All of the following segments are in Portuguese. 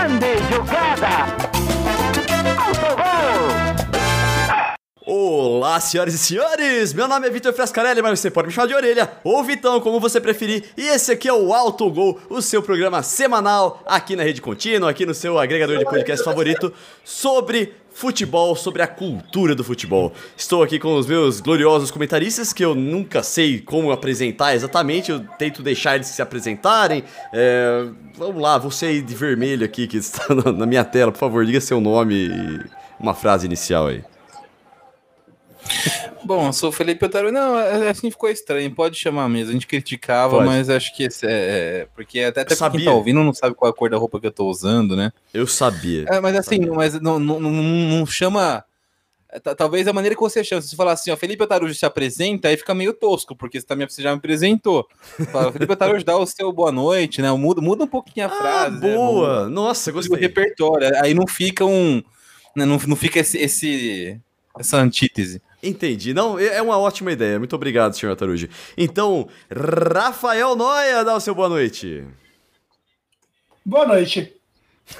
Grande jogada! Olá, senhoras e senhores! Meu nome é Vitor Frescarelli, mas você pode me chamar de orelha ou Vitão, como você preferir. E esse aqui é o Alto Gol, o seu programa semanal aqui na Rede Contínua, aqui no seu agregador de podcast favorito, sobre futebol, sobre a cultura do futebol. Estou aqui com os meus gloriosos comentaristas, que eu nunca sei como apresentar exatamente, eu tento deixar eles se apresentarem. É, vamos lá, você aí de vermelho aqui que está na minha tela, por favor, diga seu nome e uma frase inicial aí. Bom, eu sou o Felipe Otário. Não, é, é assim ficou estranho. Pode chamar mesmo. A gente criticava, Pode. mas acho que esse é. é porque até, até quem tá ouvindo não sabe qual é a cor da roupa que eu tô usando, né? Eu sabia. É, mas assim, mas não, não, não, não chama. Talvez a maneira que você chama, se você falar assim, ó, Felipe Otarujo se apresenta, aí fica meio tosco, porque você, também, você já me apresentou. Fala, Felipe Otarujo dá o seu boa noite, né? Muda, muda um pouquinho a ah, frase. Né? Boa! Né? Nossa, gostei. O repertório. Aí não fica um. Né? Não, não fica esse, esse, essa antítese. Entendi. Não, é, é uma ótima ideia. Muito obrigado, senhor Taruji. Então, Rafael Noia, dá o seu boa noite. Boa noite.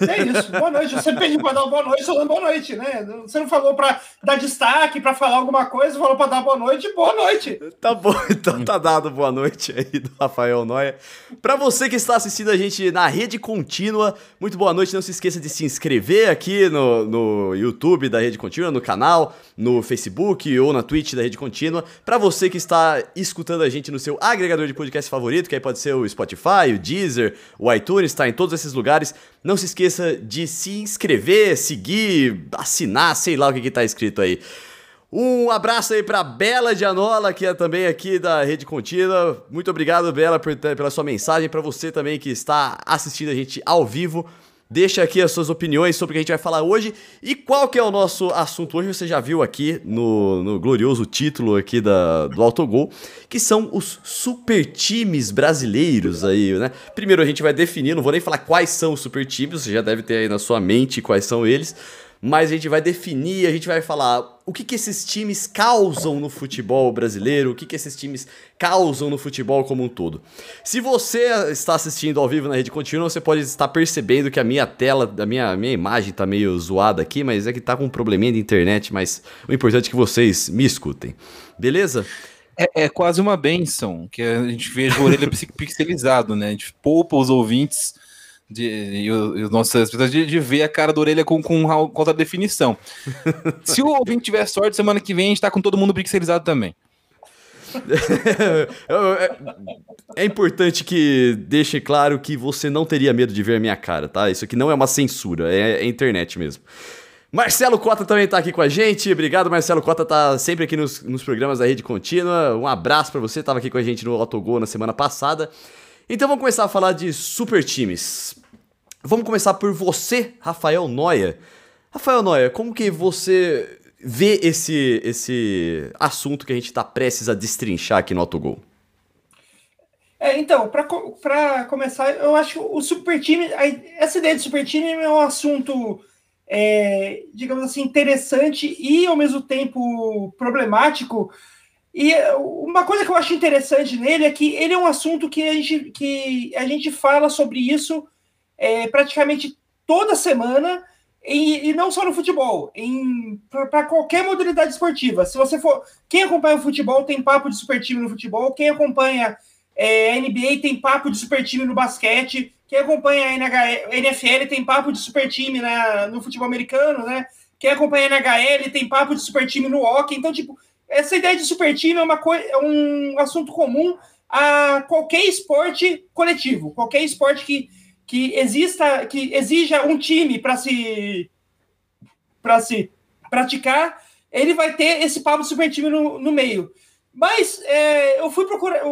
É isso, boa noite. Você pediu para dar boa noite, falando boa noite, né? Você não falou para dar destaque, para falar alguma coisa, falou para dar boa noite, boa noite. Tá bom, então tá dado boa noite aí do Rafael Noia. Para você que está assistindo a gente na rede contínua, muito boa noite. Não se esqueça de se inscrever aqui no, no YouTube da Rede Contínua, no canal, no Facebook ou na Twitch da Rede Contínua. Para você que está escutando a gente no seu agregador de podcast favorito, que aí pode ser o Spotify, o Deezer, o iTunes, tá em todos esses lugares. Não se esqueça de se inscrever, seguir, assinar, sei lá o que, que tá escrito aí. Um abraço aí pra Bela Gianola, que é também aqui da Rede Contínua. Muito obrigado, Bela, por, pela sua mensagem. Para você também que está assistindo a gente ao vivo. Deixa aqui as suas opiniões sobre o que a gente vai falar hoje e qual que é o nosso assunto hoje. Você já viu aqui no, no glorioso título aqui da, do Autogol, que são os super times brasileiros aí, né? Primeiro a gente vai definir, não vou nem falar quais são os super times, você já deve ter aí na sua mente quais são eles mas a gente vai definir, a gente vai falar o que, que esses times causam no futebol brasileiro, o que, que esses times causam no futebol como um todo. Se você está assistindo ao vivo na rede contínua, você pode estar percebendo que a minha tela, a minha, minha imagem está meio zoada aqui, mas é que está com um probleminha de internet, mas o importante é que vocês me escutem. Beleza? É, é, quase uma benção que a gente veja a orelha pixelizado, né? A gente poupa os ouvintes de, e, os nossos de, de, ver a cara da orelha com, com contra definição. Se o ouvinte tiver sorte, semana que vem a gente tá com todo mundo pixelizado também. é, é importante que deixe claro que você não teria medo de ver a minha cara, tá? Isso aqui não é uma censura, é, é internet mesmo. Marcelo Cota também tá aqui com a gente. Obrigado, Marcelo Cota tá sempre aqui nos, nos programas da Rede Contínua. Um abraço para você, tava aqui com a gente no Autogol na semana passada. Então vamos começar a falar de super times. Vamos começar por você, Rafael Noia. Rafael Noia, como que você vê esse, esse assunto que a gente está prestes a destrinchar aqui no Autogol? É, então, para começar, eu acho que o super time, essa ideia de super time é um assunto, é, digamos assim, interessante e ao mesmo tempo problemático, e uma coisa que eu acho interessante nele é que ele é um assunto que a gente, que a gente fala sobre isso é, praticamente toda semana, e, e, não só no futebol, para qualquer modalidade esportiva. Se você for. Quem acompanha o futebol tem papo de super time no futebol, quem acompanha é, a NBA tem papo de super time no basquete, quem acompanha a NFL tem papo de super time na, no futebol americano, né? Quem acompanha a NHL tem papo de super time no hockey. Então, tipo, essa ideia de super time é, uma coisa, é um assunto comum a qualquer esporte coletivo, qualquer esporte que, que exista, que exija um time para se para se praticar, ele vai ter esse papo super time no, no meio. Mas é, eu fui procurar.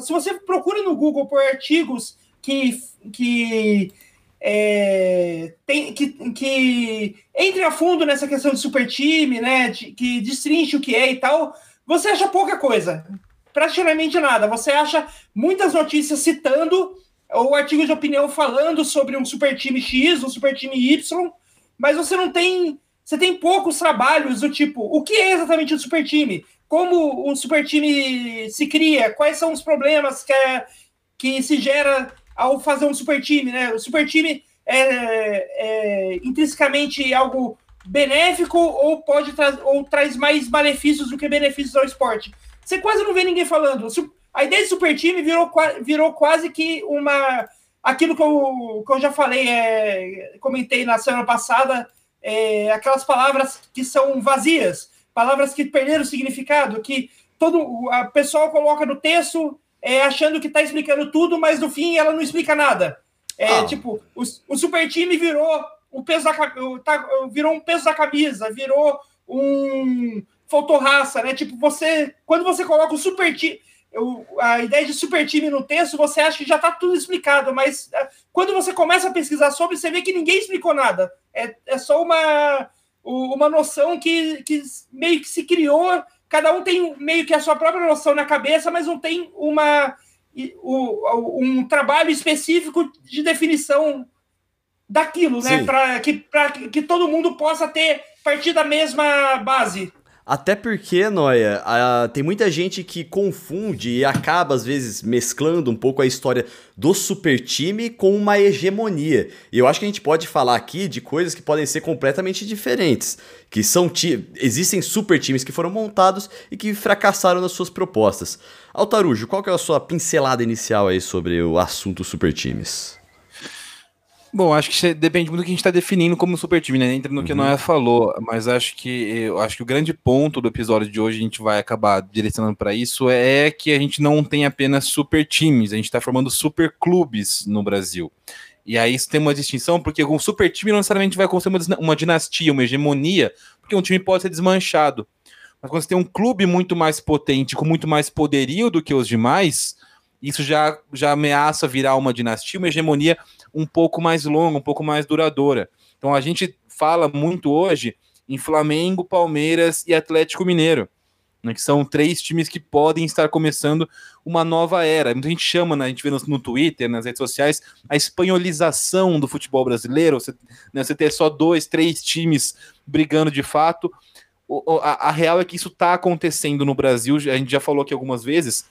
se você procura no Google por artigos que, que é, tem, que, que entre a fundo nessa questão de super time, né? De, que destrinche o que é e tal, você acha pouca coisa. Praticamente nada. Você acha muitas notícias citando ou artigos de opinião falando sobre um super time X, um super time Y, mas você não tem. Você tem poucos trabalhos do tipo, o que é exatamente um super time? Como o super time se cria? Quais são os problemas que, é, que se gera ao fazer um super time, né? O super time é, é intrinsecamente algo benéfico ou pode tra ou traz mais malefícios do que benefícios ao esporte. Você quase não vê ninguém falando. A ideia de super time virou, virou quase que uma aquilo que eu, que eu já falei, é, comentei na semana passada, é, aquelas palavras que são vazias, palavras que perderam significado, que todo o pessoal coloca no texto é, achando que está explicando tudo, mas no fim ela não explica nada. É, ah. Tipo, o, o, super time virou o peso da, tá, virou um peso da camisa, virou um faltou raça, né? Tipo, você quando você coloca o super time eu, a ideia de super time no texto, você acha que já está tudo explicado, mas é, quando você começa a pesquisar sobre, você vê que ninguém explicou nada. É, é só uma, uma noção que, que meio que se criou, cada um tem meio que a sua própria noção na cabeça, mas não tem uma, um trabalho específico de definição daquilo, né? Para que, que todo mundo possa ter partir da mesma base. Até porque, Noia, tem muita gente que confunde e acaba, às vezes, mesclando um pouco a história do super time com uma hegemonia. E eu acho que a gente pode falar aqui de coisas que podem ser completamente diferentes. Que são existem super times que foram montados e que fracassaram nas suas propostas. Altarujo, qual que é a sua pincelada inicial aí sobre o assunto super times? Bom, acho que depende muito do que a gente está definindo como super time, né? Entra no que uhum. a Noé falou, mas acho que eu acho que o grande ponto do episódio de hoje a gente vai acabar direcionando para isso é que a gente não tem apenas super times, a gente está formando super clubes no Brasil. E aí isso tem uma distinção, porque um super time não necessariamente vai construir uma, uma dinastia, uma hegemonia, porque um time pode ser desmanchado. Mas quando você tem um clube muito mais potente, com muito mais poderio do que os demais, isso já, já ameaça virar uma dinastia, uma hegemonia um pouco mais longa, um pouco mais duradoura. Então a gente fala muito hoje em Flamengo, Palmeiras e Atlético Mineiro, né, que são três times que podem estar começando uma nova era. Muita gente chama, né, a gente vê no, no Twitter, nas redes sociais, a espanholização do futebol brasileiro, você, né, você ter só dois, três times brigando de fato. O, a, a real é que isso está acontecendo no Brasil, a gente já falou aqui algumas vezes,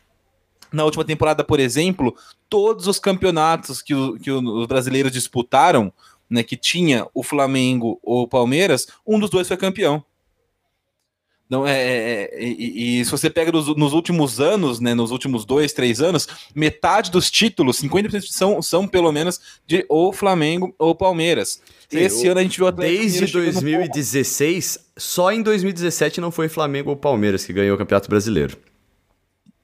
na última temporada, por exemplo, todos os campeonatos que, o, que os brasileiros disputaram, né, que tinha o Flamengo ou o Palmeiras, um dos dois foi campeão. Não, é, é, é e, e, se você pega nos, nos, últimos anos, né, nos últimos dois, três anos, metade dos títulos, 50% são, são pelo menos de ou Flamengo ou Palmeiras. Sim, Esse o, ano a gente viu o Desde 2016, só em 2017 não foi Flamengo ou Palmeiras que ganhou o Campeonato Brasileiro.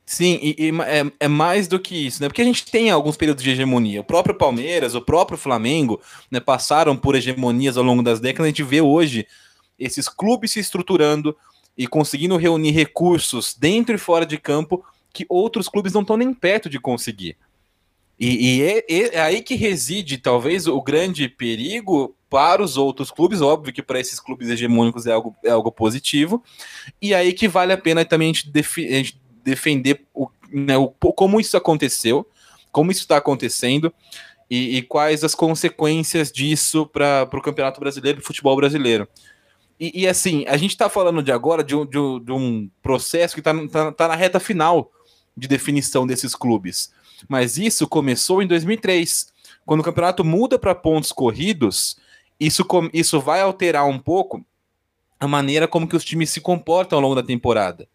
Sim, e, e é, é, mais do que isso, né? Porque a gente tem alguns períodos de hegemonia. O próprio Palmeiras, o próprio Flamengo, né, passaram por hegemonias ao longo das décadas. A gente vê hoje esses clubes se estruturando e conseguindo reunir recursos dentro e fora de campo que outros clubes não estão nem perto de conseguir. E, e é, é, aí que reside, talvez, o grande perigo para os outros clubes. Óbvio que para esses clubes hegemônicos é algo, é algo positivo. E aí que vale a pena também a gente, a gente defender o, né, o, como isso aconteceu, como isso está acontecendo e, e, quais as consequências disso para o Campeonato Brasileiro, o futebol brasileiro. E, e, assim, a gente está falando de agora de um, de um, de um processo que está tá, tá na reta final de definição desses clubes. Mas isso começou em 2003, quando o campeonato muda para pontos corridos. Isso, isso vai alterar um pouco a maneira como que os times se comportam ao longo da temporada.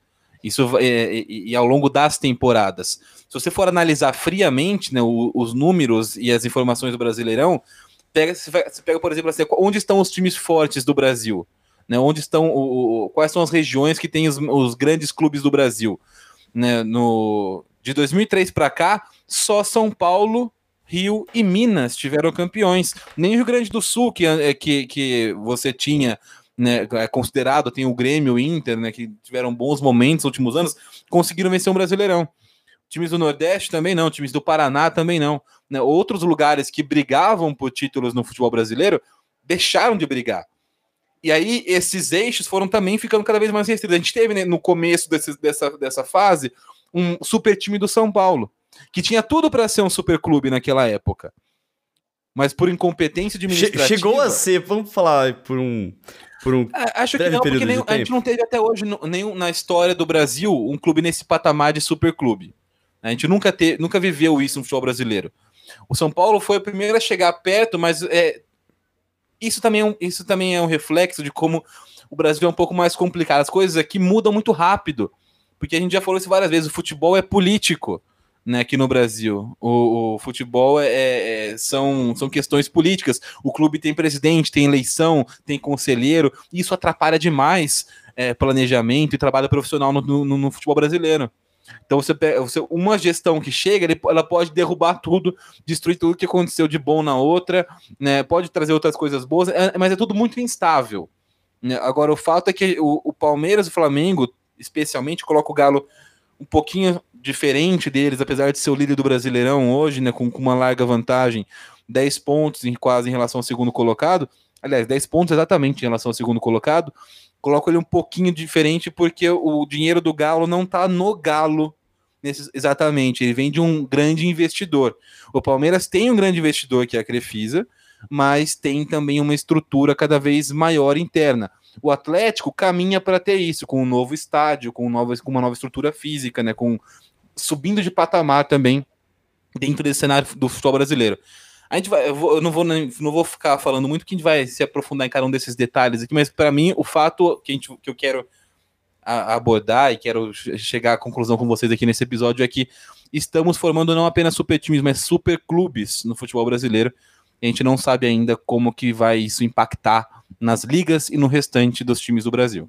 Isso é, e, e, ao longo das temporadas. Se você for analisar friamente né, o, os números e as informações do Brasileirão, pega, você pega, por exemplo, assim, onde estão os times fortes do Brasil? Né, onde estão o, o, quais são as regiões que têm os, os grandes clubes do Brasil? Né, no, de 2003 para cá, só São Paulo, Rio e Minas tiveram campeões. Nem o Rio Grande do Sul, que, é, que, que você tinha né, é considerado, tem o Grêmio, o Inter, né, que tiveram bons momentos nos últimos anos, conseguiram vencer um Brasileirão. Times do Nordeste também não, times do Paraná também não. Né, outros lugares que brigavam por títulos no futebol brasileiro deixaram de brigar. E aí esses eixos foram também ficando cada vez mais restritos. A gente teve né, no começo desse, dessa, dessa fase um super time do São Paulo, que tinha tudo para ser um super clube naquela época. Mas por incompetência administrativa... Chegou a ser, vamos falar por um por um é, Acho que não, porque nem, a gente não teve até hoje nenhum, na história do Brasil um clube nesse patamar de superclube. A gente nunca, te, nunca viveu isso no futebol brasileiro. O São Paulo foi o primeiro a chegar perto, mas é, isso, também é um, isso também é um reflexo de como o Brasil é um pouco mais complicado. As coisas aqui mudam muito rápido, porque a gente já falou isso várias vezes: o futebol é político. Né, aqui no Brasil. O, o futebol é, é, são, são questões políticas. O clube tem presidente, tem eleição, tem conselheiro, e isso atrapalha demais é, planejamento e trabalho profissional no, no, no futebol brasileiro. Então você, você uma gestão que chega, ela pode derrubar tudo, destruir tudo que aconteceu de bom na outra, né? Pode trazer outras coisas boas, é, mas é tudo muito instável. Né? Agora o fato é que o, o Palmeiras o Flamengo, especialmente, coloca o Galo um pouquinho diferente deles, apesar de ser o líder do Brasileirão hoje, né? Com, com uma larga vantagem, 10 pontos em, quase em relação ao segundo colocado. Aliás, 10 pontos exatamente em relação ao segundo colocado coloco ele um pouquinho diferente porque o dinheiro do Galo não está no Galo nesse, exatamente, ele vem de um grande investidor. O Palmeiras tem um grande investidor que é a Crefisa, mas tem também uma estrutura cada vez maior interna. O Atlético caminha para ter isso, com um novo estádio, com, nova, com uma nova estrutura física, né, com subindo de patamar também dentro desse cenário do futebol brasileiro. A gente vai, eu, vou, eu, não, vou, não vou ficar falando muito que a gente vai se aprofundar em cada um desses detalhes aqui, mas para mim o fato que, a gente, que eu quero abordar e quero chegar à conclusão com vocês aqui nesse episódio é que estamos formando não apenas super times, mas super clubes no futebol brasileiro. A gente não sabe ainda como que vai isso impactar nas ligas e no restante dos times do Brasil.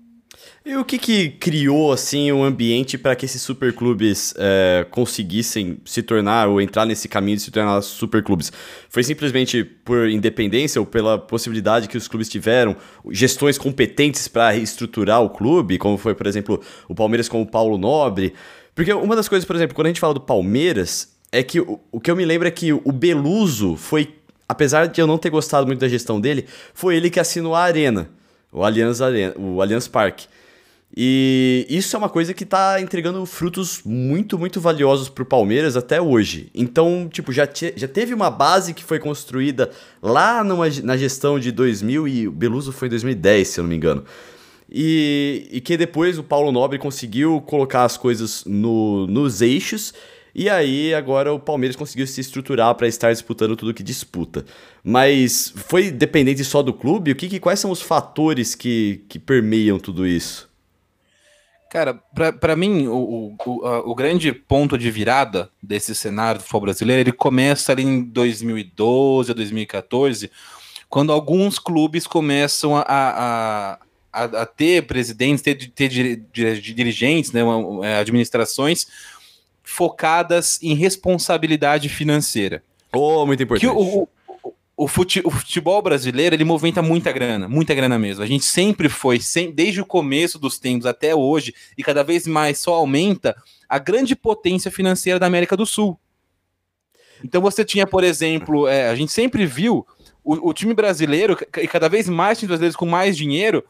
E o que, que criou assim um ambiente para que esses superclubes é, conseguissem se tornar ou entrar nesse caminho de se tornar superclubes? Foi simplesmente por independência ou pela possibilidade que os clubes tiveram, gestões competentes para estruturar o clube, como foi, por exemplo, o Palmeiras com o Paulo Nobre? Porque uma das coisas, por exemplo, quando a gente fala do Palmeiras, é que o, o que eu me lembro é que o Beluso foi, apesar de eu não ter gostado muito da gestão dele, foi ele que assinou a Arena o Allianz, o Allianz Parque. E isso é uma coisa que está entregando frutos muito, muito valiosos para o Palmeiras até hoje. Então, tipo, já, te, já teve uma base que foi construída lá numa, na gestão de 2000 e o Beluso foi em 2010, se eu não me engano. E, e que depois o Paulo Nobre conseguiu colocar as coisas no, nos eixos e aí agora o Palmeiras conseguiu se estruturar para estar disputando tudo que disputa. Mas foi dependente só do clube? O que, que quais são os fatores que, que permeiam tudo isso? Cara, para mim, o, o, o, grande ponto de virada desse cenário do futebol brasileiro, ele começa ali em 2012 a 2014, quando alguns clubes começam a, a, a, a ter presidentes, ter, ter dirigentes, né, administrações focadas em responsabilidade financeira. Oh, muito importante. Que o, o, o, fute, o futebol brasileiro, ele movimenta muita grana, muita grana mesmo. A gente sempre foi, sem, desde o começo dos tempos até hoje, e cada vez mais só aumenta, a grande potência financeira da América do Sul. Então você tinha, por exemplo, é, a gente sempre viu o, o, time brasileiro, e cada vez mais times brasileiros com mais dinheiro,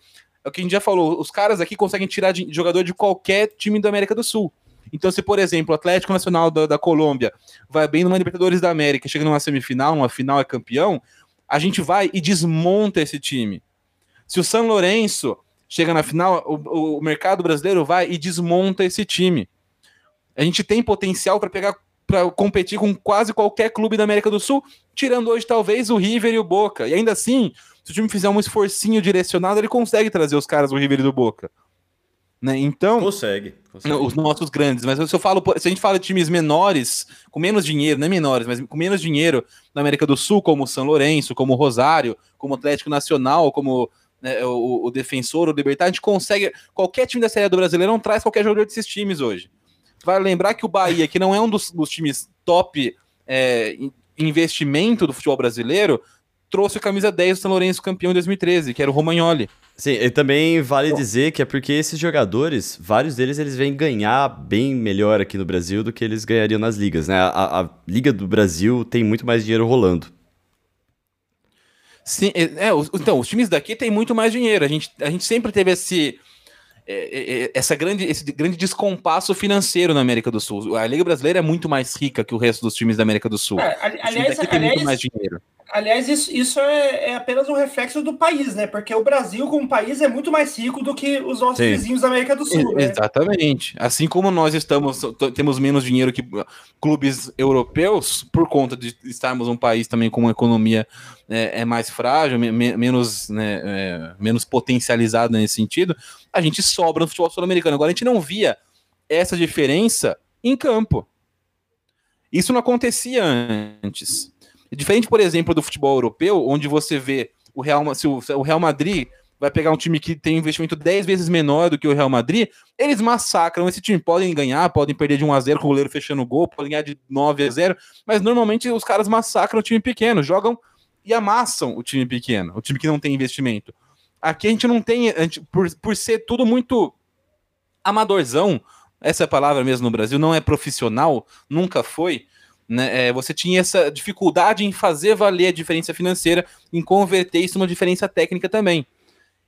é o que a gente já falou, os caras aqui conseguem tirar de, jogador de qualquer time da América do Sul. Então, se, por exemplo, o Atlético Nacional da, da Colômbia vai bem numa Libertadores da América, chega numa semifinal, numa final é campeão, a gente vai e desmonta esse time. Se o São Lourenço chega na final, o, o mercado brasileiro vai e desmonta esse time. A gente tem potencial para pegar para competir com quase qualquer clube da América do Sul, tirando hoje talvez o River e o Boca. E ainda assim, se o time fizer um esforcinho direcionado, ele consegue trazer os caras do River e do Boca. Né? Então. Consegue, consegue. Os nossos grandes. Mas se eu falo, se a gente fala de times menores, com menos dinheiro, não é menores, mas com menos dinheiro na América do Sul, como o São Lourenço, como o Rosário, como o Atlético Nacional, como né, o, o Defensor, o Libertar, a gente consegue. Qualquer time da Série do Brasileiro não traz qualquer jogador desses times hoje. Vai lembrar que o Bahia, que não é um dos, dos times top é, investimento do futebol brasileiro, trouxe a camisa 10 do São Lourenço campeão em 2013, que era o Romagnoli. Sim, e também vale dizer que é porque esses jogadores, vários deles, eles vêm ganhar bem melhor aqui no Brasil do que eles ganhariam nas ligas, né? A, a Liga do Brasil tem muito mais dinheiro rolando. Sim, é, é então, os times daqui têm muito mais dinheiro. A gente, a gente sempre teve esse, é, é, essa grande, esse grande descompasso financeiro na América do Sul. A Liga Brasileira é muito mais rica que o resto dos times da América do Sul. É, aliás, tem aliás, muito mais dinheiro. Aliás, isso, isso é, é, apenas um reflexo do país, né? Porque o Brasil, como país, é muito mais rico do que os nossos Sim. vizinhos da América do Sul. Né? Exatamente. Assim como nós estamos, temos menos dinheiro que clubes europeus, por conta de estarmos um país também com uma economia é, é mais frágil, me, menos, né, é, menos potencializado nesse sentido, a gente sobra no futebol sul-americano. Agora, a gente não via essa diferença em campo. Isso não acontecia antes. Diferente, por exemplo, do futebol europeu, onde você vê o Real, se o, Real Madrid vai pegar um time que tem investimento 10 vezes menor do que o Real Madrid, eles massacram esse time. Podem ganhar, podem perder de 1 a 0 com o goleiro fechando o gol, podem ganhar de 9 a 0 mas normalmente os caras massacram o time pequeno, jogam e amassam o time pequeno, o time que não tem investimento. Aqui a gente não tem, gente, por, por ser tudo muito amadorzão, essa é a palavra mesmo no Brasil, não é profissional, nunca foi né, é, você tinha essa dificuldade em fazer valer a diferença financeira, em converter isso numa diferença técnica também.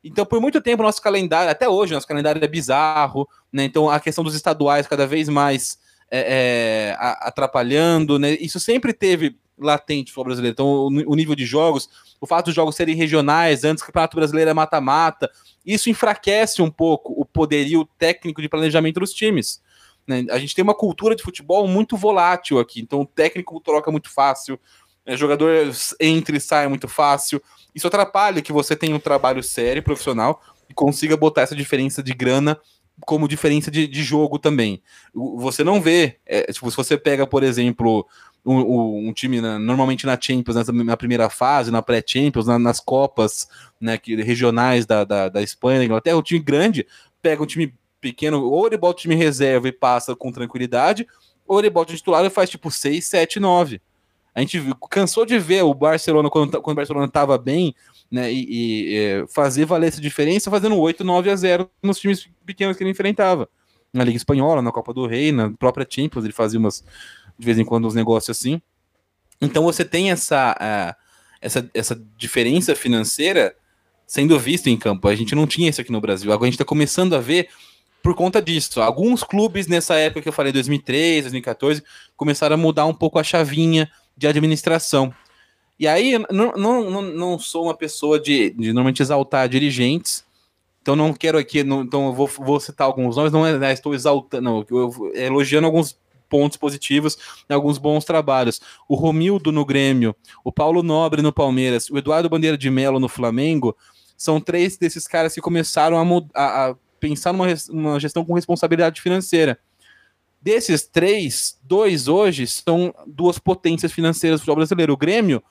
Então, por muito tempo, nosso calendário, até hoje, nosso calendário é bizarro, né? Então, a questão dos estaduais cada vez mais é, é, atrapalhando, né? Isso sempre teve latente no brasileiro. Então, o, o, nível de jogos, o fato dos jogos serem regionais, antes o Campeonato Brasileiro é mata-mata, isso enfraquece um pouco o poderio técnico de planejamento dos times. Né? A gente tem uma cultura de futebol muito volátil aqui, então o técnico troca muito fácil, né? jogador entra e sai muito fácil. Isso atrapalha que você tenha um trabalho sério, profissional, e consiga botar essa diferença de grana como diferença de, de jogo também. Você não vê, é, tipo, se você pega, por exemplo, um, um time na, normalmente na Champions, nessa, na primeira fase, na pré-Champions, na, nas Copas né, que, regionais da, da, da Espanha, da Inglaterra, o time grande pega um time pequeno, ou ele bota o time reserva e passa com tranquilidade, ou ele bota o titular e faz tipo 6, 7, 9. A gente cansou de ver o Barcelona, quando, quando o Barcelona estava bem, né, e, e é, fazer valer essa diferença fazendo 8, 9 a 0 nos times pequenos que ele enfrentava. Na Liga Espanhola, na Copa do Rei, na própria Champions, ele fazia umas, de vez em quando, uns negócios assim. Então você tem essa, essa, essa diferença financeira sendo vista em campo. A gente não tinha isso aqui no Brasil. Agora a gente está começando a ver por conta disso. Alguns clubes nessa época que eu falei, 2013, 2014, começaram a mudar um pouco a chavinha de administração. E aí, não, não, não sou uma pessoa de, de normalmente exaltar dirigentes, então não quero aqui, não, então eu vou, vou citar alguns nomes, não é, né, estou exaltando, não, eu, elogiando alguns pontos positivos, alguns bons trabalhos. O Romildo no Grêmio, o Paulo Nobre no Palmeiras, o Eduardo Bandeira de Melo no Flamengo, são três desses caras que começaram a, a, a pensar numa, uma gestão com responsabilidade financeira. Desses três, dois hoje são duas potências financeiras do futebol brasileiro. O Grêmio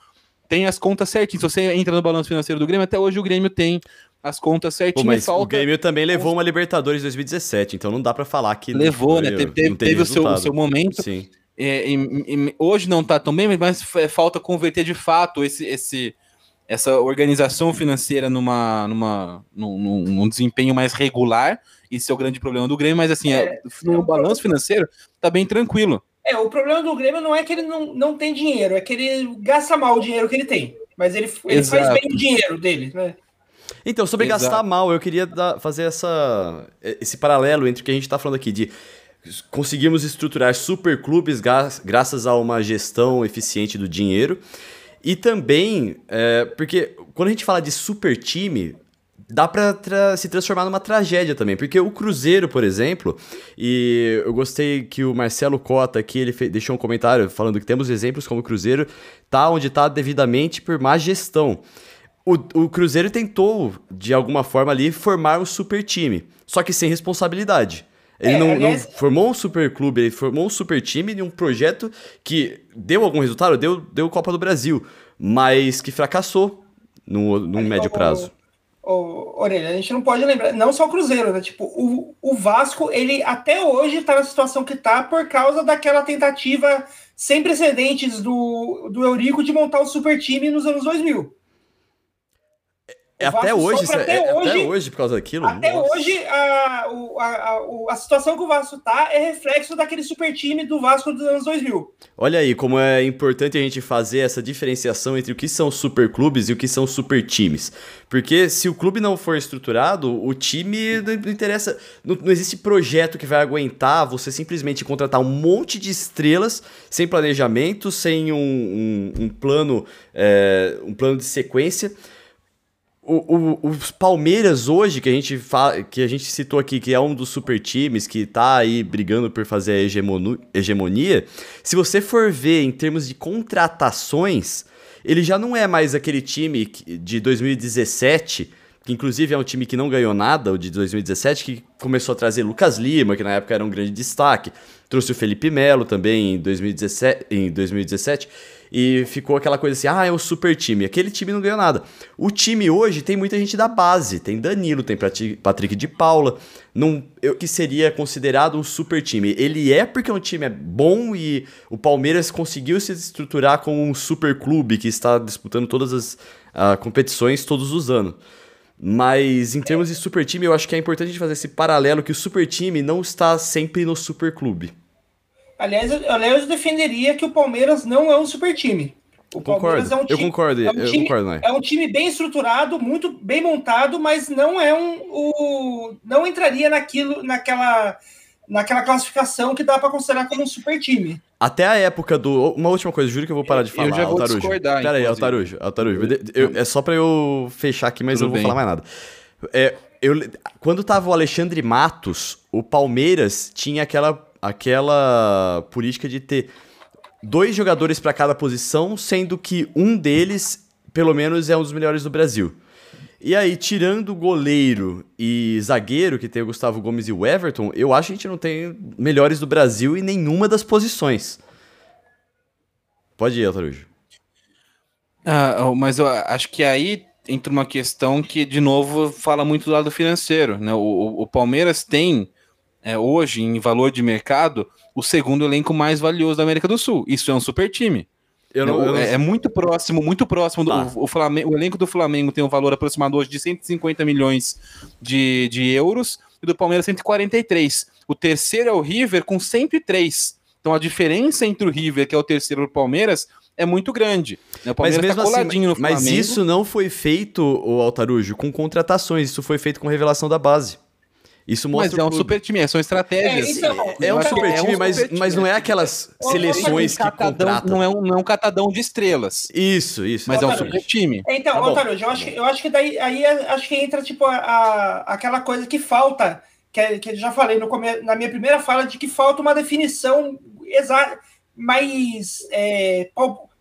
tem as contas certinhas. Se você entra no balanço financeiro do Grêmio, até hoje o Grêmio tem as contas certinhas. Pô, mas falta... o Grêmio também levou uma Libertadores 2017, então não dá para falar que levou, né? Teve, teve, teve o, seu, o seu momento. Sim. É, e, e, hoje não tá tão bem, mas falta converter de fato esse, esse, essa organização financeira numa, numa, num, num, desempenho mais regular. Isso é o grande problema do Grêmio, mas assim, é, é, no é balanço financeiro tá bem tranquilo. É, o problema do Grêmio não é que ele não, não tem dinheiro, é que ele gasta mal o dinheiro que ele tem. Mas ele, ele faz bem o dinheiro dele, né? Então, sobre Exato. gastar mal, eu queria dar, fazer essa, esse paralelo entre o que a gente está falando aqui de conseguimos estruturar super clubes graças a uma gestão eficiente do dinheiro e também, é, porque quando a gente fala de super time, dá para tra se transformar numa tragédia também. Porque o Cruzeiro, por exemplo, e eu gostei que o Marcelo Cota aqui ele deixou um comentário falando que temos exemplos como o Cruzeiro tá onde tá devidamente por má gestão. O, o Cruzeiro tentou, de alguma forma ali, formar um super time, só que sem responsabilidade. Ele é, não, aliás... não, formou um super clube, ele formou um super time de um projeto que deu algum resultado, deu, deu Copa do Brasil, mas que fracassou no, no médio prazo. Ô, Orelha, a gente não pode lembrar, não só o Cruzeiro, né? Tipo, o, o Vasco, ele até hoje tá na situação que tá por causa daquela tentativa sem precedentes do, do Eurico de montar o super time nos anos 2000. É até hoje, até, é, hoje, até hoje por causa daquilo. Até Nossa. hoje, a, a, a, a, situação que o Vasco tá é reflexo daquele super time do Vasco dos anos 2000. Olha aí como é importante a gente fazer essa diferenciação entre o que são super clubes e o que são super times. Porque se o clube não for estruturado, o time não interessa. Não, não existe projeto que vai aguentar você simplesmente contratar um monte de estrelas sem planejamento, sem um, um, um plano, é, um plano de sequência o, o, os Palmeiras hoje, que a, gente fala, que a gente citou aqui, que é um dos super times que tá aí brigando por fazer a hegemonia, se você for ver em termos de contratações, ele já não é mais aquele time de 2017, que inclusive é um time que não ganhou nada, o de 2017, que começou a trazer Lucas Lima, que na época era um grande destaque, trouxe o Felipe Melo também em 2017, em 2017 e ficou aquela coisa assim: ah, é um super time. Aquele time não ganhou nada. O time hoje tem muita gente da base: tem Danilo, tem Patrick de Paula, num, eu, que seria considerado um super time. Ele é porque o é time é bom e o Palmeiras conseguiu se estruturar como um super clube que está disputando todas as uh, competições todos os anos. Mas em termos de super time, eu acho que é importante a gente fazer esse paralelo que o super time não está sempre no super clube. Aliás, eu, aliás, eu defenderia que o Palmeiras não é um super time. O Palmeiras concordo. é um time, eu concordo, é um eu time, concordo, é um time bem estruturado, muito bem montado, mas não é um o, não entraria naquilo, naquela naquela classificação que dá para considerar como um super time. Até a época do. Uma última coisa, juro que eu vou parar de falar. Eu já vou Altarujo. discordar. Pera aí, Altarujo. Altarujo. Eu, é só para eu fechar aqui, mas Tudo eu não vou bem. falar mais nada. É, eu, quando tava o Alexandre Matos, o Palmeiras tinha aquela aquela política de ter dois jogadores para cada posição, sendo que um deles, pelo menos, é um dos melhores do Brasil. E aí, tirando goleiro e zagueiro, que tem o Gustavo Gomes e o Everton, eu acho que a gente não tem melhores do Brasil em nenhuma das posições. Pode ir, Altarujo. Ah, mas eu acho que aí entra uma questão que, de novo, fala muito do lado financeiro. Né? O, o Palmeiras tem é, hoje, em valor de mercado, o segundo elenco mais valioso da América do Sul. Isso é um super time. Eu não, eu não... É, é, muito próximo, muito próximo. Tá. Do, o, Flamengo, o elenco do Flamengo tem um valor aproximado hoje de 150 milhões de, de euros e do Palmeiras 143. O terceiro é o River com 103. Então a diferença entre o River, que é o terceiro, e o Palmeiras, é muito grande. Né? O Palmeiras mas tá mesmo tá assim, no Mas isso não foi feito, o Altarujo, com contratações. Isso foi feito com revelação da base. Isso mostra. Mas é um super time, são estratégias. É, então, é um super time, é um mas, super time. mas não é aquelas seleções que contratam. Não é, um, não é um catadão de estrelas. Isso, isso. Mas é um super time. Então, tá Otário, eu acho, que, eu acho que daí aí acho que entra tipo a, a aquela coisa que falta, que, é, que eu já falei no na minha primeira fala, de que falta uma definição exata, mais, é,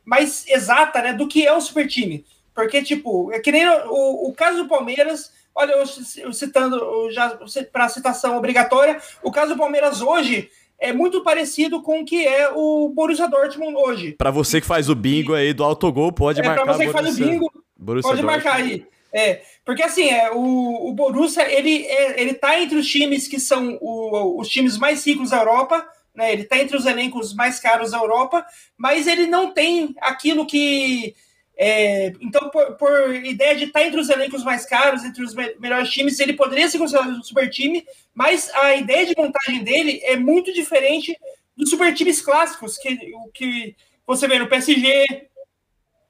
mais exata né, do que é um super time. Porque, tipo, é que nem o, o caso do Palmeiras Olha, eu, citando já para citação obrigatória, o caso do Palmeiras hoje é muito parecido com o que é o Borussia Dortmund hoje. Para você que faz o bingo aí do autogol, pode é, marcar. Para você que faz o bingo, Borussia pode Dortmund. marcar aí. É, porque assim, é, o, o Borussia, ele, é, ele tá entre os times que são o, os times mais ricos da Europa, né? Ele tá entre os elencos mais caros da Europa, mas ele não tem aquilo que é, então, por, por, ideia de estar entre os elencos mais caros, entre os me melhores times, ele poderia ser considerado um super time, mas a ideia de montagem dele é muito diferente dos super times clássicos que, que você vê no PSG,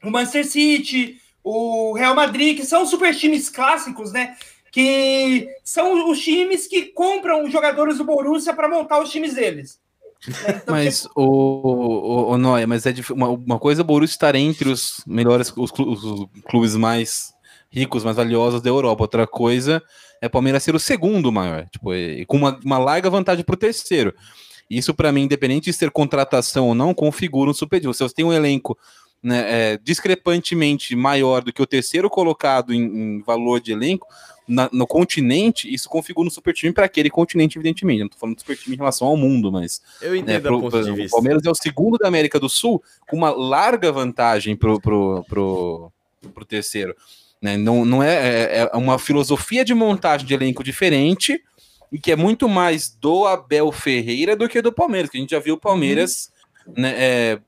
o Manchester City, o Real Madrid, que são super times clássicos, né? Que são os times que compram os jogadores do Borussia para montar os times deles. Então, mas o, o, o Noia, mas é uma, uma coisa é o Borussia estar entre os melhores, os, os clubes mais ricos, mais valiosos da Europa. Outra coisa é o Palmeiras ser o segundo maior, tipo, e com uma, uma larga vantagem para o terceiro. Isso, para mim, independente de ser contratação ou não, configura um super. Se você tem um elenco né, é, discrepantemente maior do que o terceiro colocado em, em valor de elenco, na, no continente, isso configura um super time para aquele continente, evidentemente. Eu não tô falando de super time em relação ao mundo, mas. Eu entendo né, pro, ponto pro, de vista. O Palmeiras é o segundo da América do Sul, com uma larga vantagem pro, pro, pro, pro terceiro. Né? Não, não é, é, é uma filosofia de montagem de elenco diferente e que é muito mais do Abel Ferreira do que do Palmeiras, que a gente já viu o Palmeiras. Uhum. Né, é,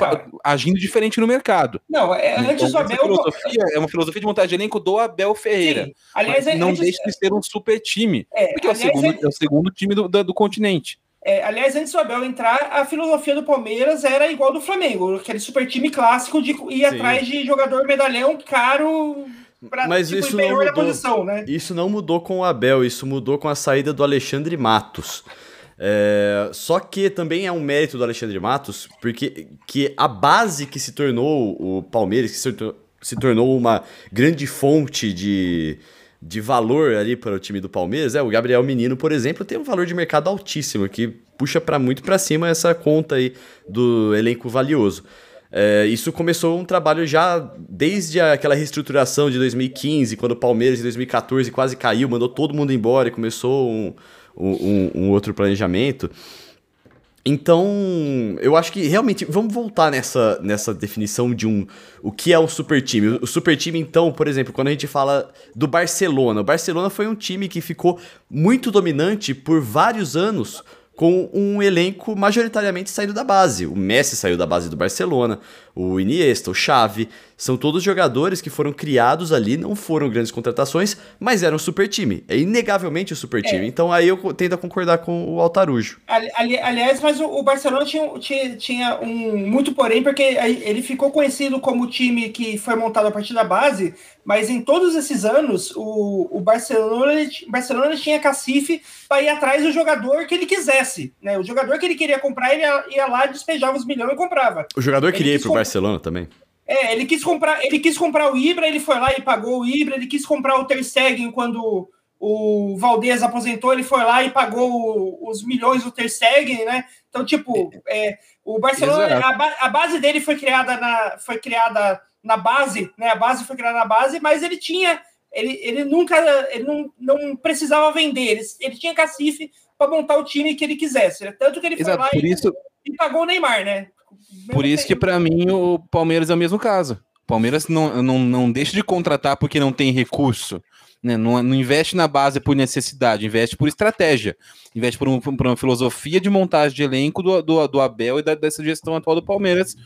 ah. agindo diferente no mercado. Não, é, então, antes do Abel. Filosofia é uma filosofia de montagem de elenco do Abel Ferreira. Sim. Aliás, não antes... deixa de ser um super time. É, porque aliás, é, o segundo, é o segundo time do, do, do continente. É, aliás, antes do Abel entrar, a filosofia do Palmeiras era igual do Flamengo, aquele super time clássico de ir Sim. atrás de jogador medalhão caro. Pra, Mas tipo, isso, não mudou, posição, né? isso não mudou com o Abel, isso mudou com a saída do Alexandre Matos. É, só que também é um mérito do Alexandre Matos, porque que a base que se tornou o Palmeiras, que se, se tornou uma grande fonte de, de valor ali para o time do Palmeiras, é o Gabriel Menino, por exemplo, tem um valor de mercado altíssimo, que puxa para muito para cima essa conta aí do elenco valioso. É, isso começou um trabalho já desde aquela reestruturação de 2015, quando o Palmeiras em 2014 quase caiu, mandou todo mundo embora e começou um, um, um outro planejamento. Então, eu acho que realmente vamos voltar nessa, nessa definição de um o que é um super time. O super time, então, por exemplo, quando a gente fala do Barcelona, o Barcelona foi um time que ficou muito dominante por vários anos com um elenco majoritariamente saindo da base. O Messi saiu da base do Barcelona, o Iniesta, o Xavi, são todos jogadores que foram criados ali, não foram grandes contratações, mas eram um super time. É inegavelmente o um super time. É. Então aí eu tento a concordar com o Altarujo. Ali, ali, aliás, mas o, o Barcelona tinha, tinha, tinha, um muito porém, porque ele ficou conhecido como o time que foi montado a partir da base, mas em todos esses anos, o, o Barcelona, ele, Barcelona tinha cacife para ir atrás do jogador que ele quisesse. Né? O jogador que ele queria comprar, ele ia, ia lá, despejava os milhões e comprava. O jogador ele queria ir pro Barcelona também. É, ele quis comprar, ele quis comprar o Ibra, ele foi lá e pagou o Ibra, ele quis comprar o Ter Stegen quando o Valdez aposentou, ele foi lá e pagou os milhões do Ter Stegen, né? Então, tipo, é, o Barcelona, a, a, base dele foi criada na, foi criada na base, né? A base foi criada na base, mas ele tinha, ele, ele nunca, ele não, não precisava vender, ele, ele tinha cacife para montar o time que ele quisesse. Tanto que ele Exato, foi lá e, isso... e pagou o Neymar, né? Por isso que para mim o Palmeiras é o mesmo caso. O Palmeiras não, não, não deixa de contratar porque não tem recurso. Né? Não, não investe na base por necessidade, investe por estratégia. Investe por, um, por uma filosofia de montagem de elenco do, do, do Abel e da, dessa gestão atual do Palmeiras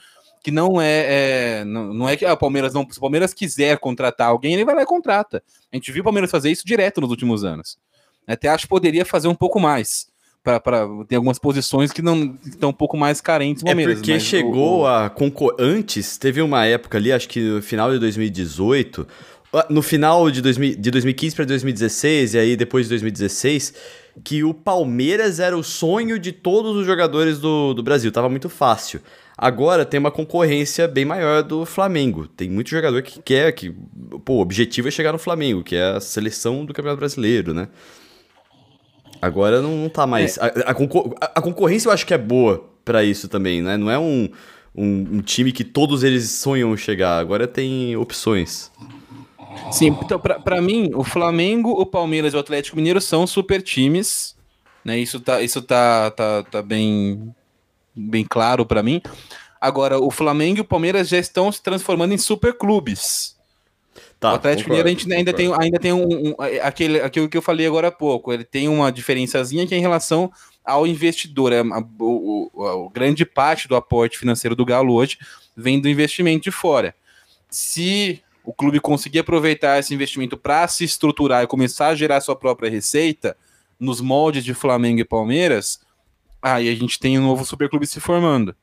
que não é, é, não, não é que ah, o Palmeiras não, se o Palmeiras quiser contratar alguém, ele vai lá e contrata. A gente viu o Palmeiras fazer isso direto nos últimos anos. Até acho que poderia fazer um pouco mais para ter algumas posições que não estão um pouco mais carentes É porque chegou o, a concor antes, teve uma época ali, acho que no final de 2018, ah, no final de, 2000, de 2015 para 2016 e aí depois de 2016, que o Palmeiras era o sonho de todos os jogadores do, do Brasil, tava muito fácil. Agora tem uma concorrência bem maior do Flamengo. Tem muito jogador que quer que, pô, o objetivo é chegar no Flamengo, que é a seleção do Campeonato Brasileiro, né? Agora não, não tá mais. É. A, a, concor a, concorrência eu acho que é boa para isso também, né? Não é um, um, um, time que todos eles sonham chegar. Agora tem opções. Sim, então para mim, o Flamengo, o Palmeiras e o Atlético Mineiro são super times. Né? Isso tá, isso tá, tá, tá bem, bem claro para mim. Agora, o Flamengo e o Palmeiras já estão se transformando em super clubes. Tá, o Atlético Mineiro a gente ainda tem, ainda tem um, um, aquele, aquilo que eu falei agora há pouco. Ele tem uma diferençazinha que é em relação ao investidor. É, a, o, grande parte do aporte financeiro do Galo hoje vem do investimento de fora. Se o clube conseguir aproveitar esse investimento para se estruturar e começar a gerar sua própria receita nos moldes de Flamengo e Palmeiras, aí a gente tem um novo superclube se formando.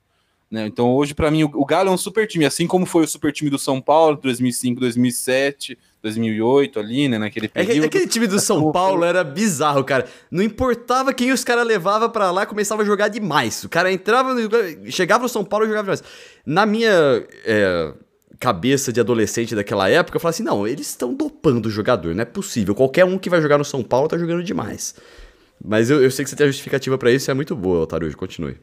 Né? Então, hoje, para mim, o, o Galo é um super time, assim como foi o super time do São Paulo, 2005, 2007, 2008, ali, né? Naquele é período. É, aquele time do São Paulo era bizarro, cara. Não importava quem os caras levava para lá, começava a jogar demais. O cara entrava, no, chegava no São Paulo e jogava demais. Na minha é, cabeça de adolescente daquela época, eu falava assim: não, eles estão dopando o jogador, não é possível. Qualquer um que vai jogar no São Paulo tá jogando demais. Mas eu, eu sei que você tem a justificativa para isso, é muito boa, Otário. Continue.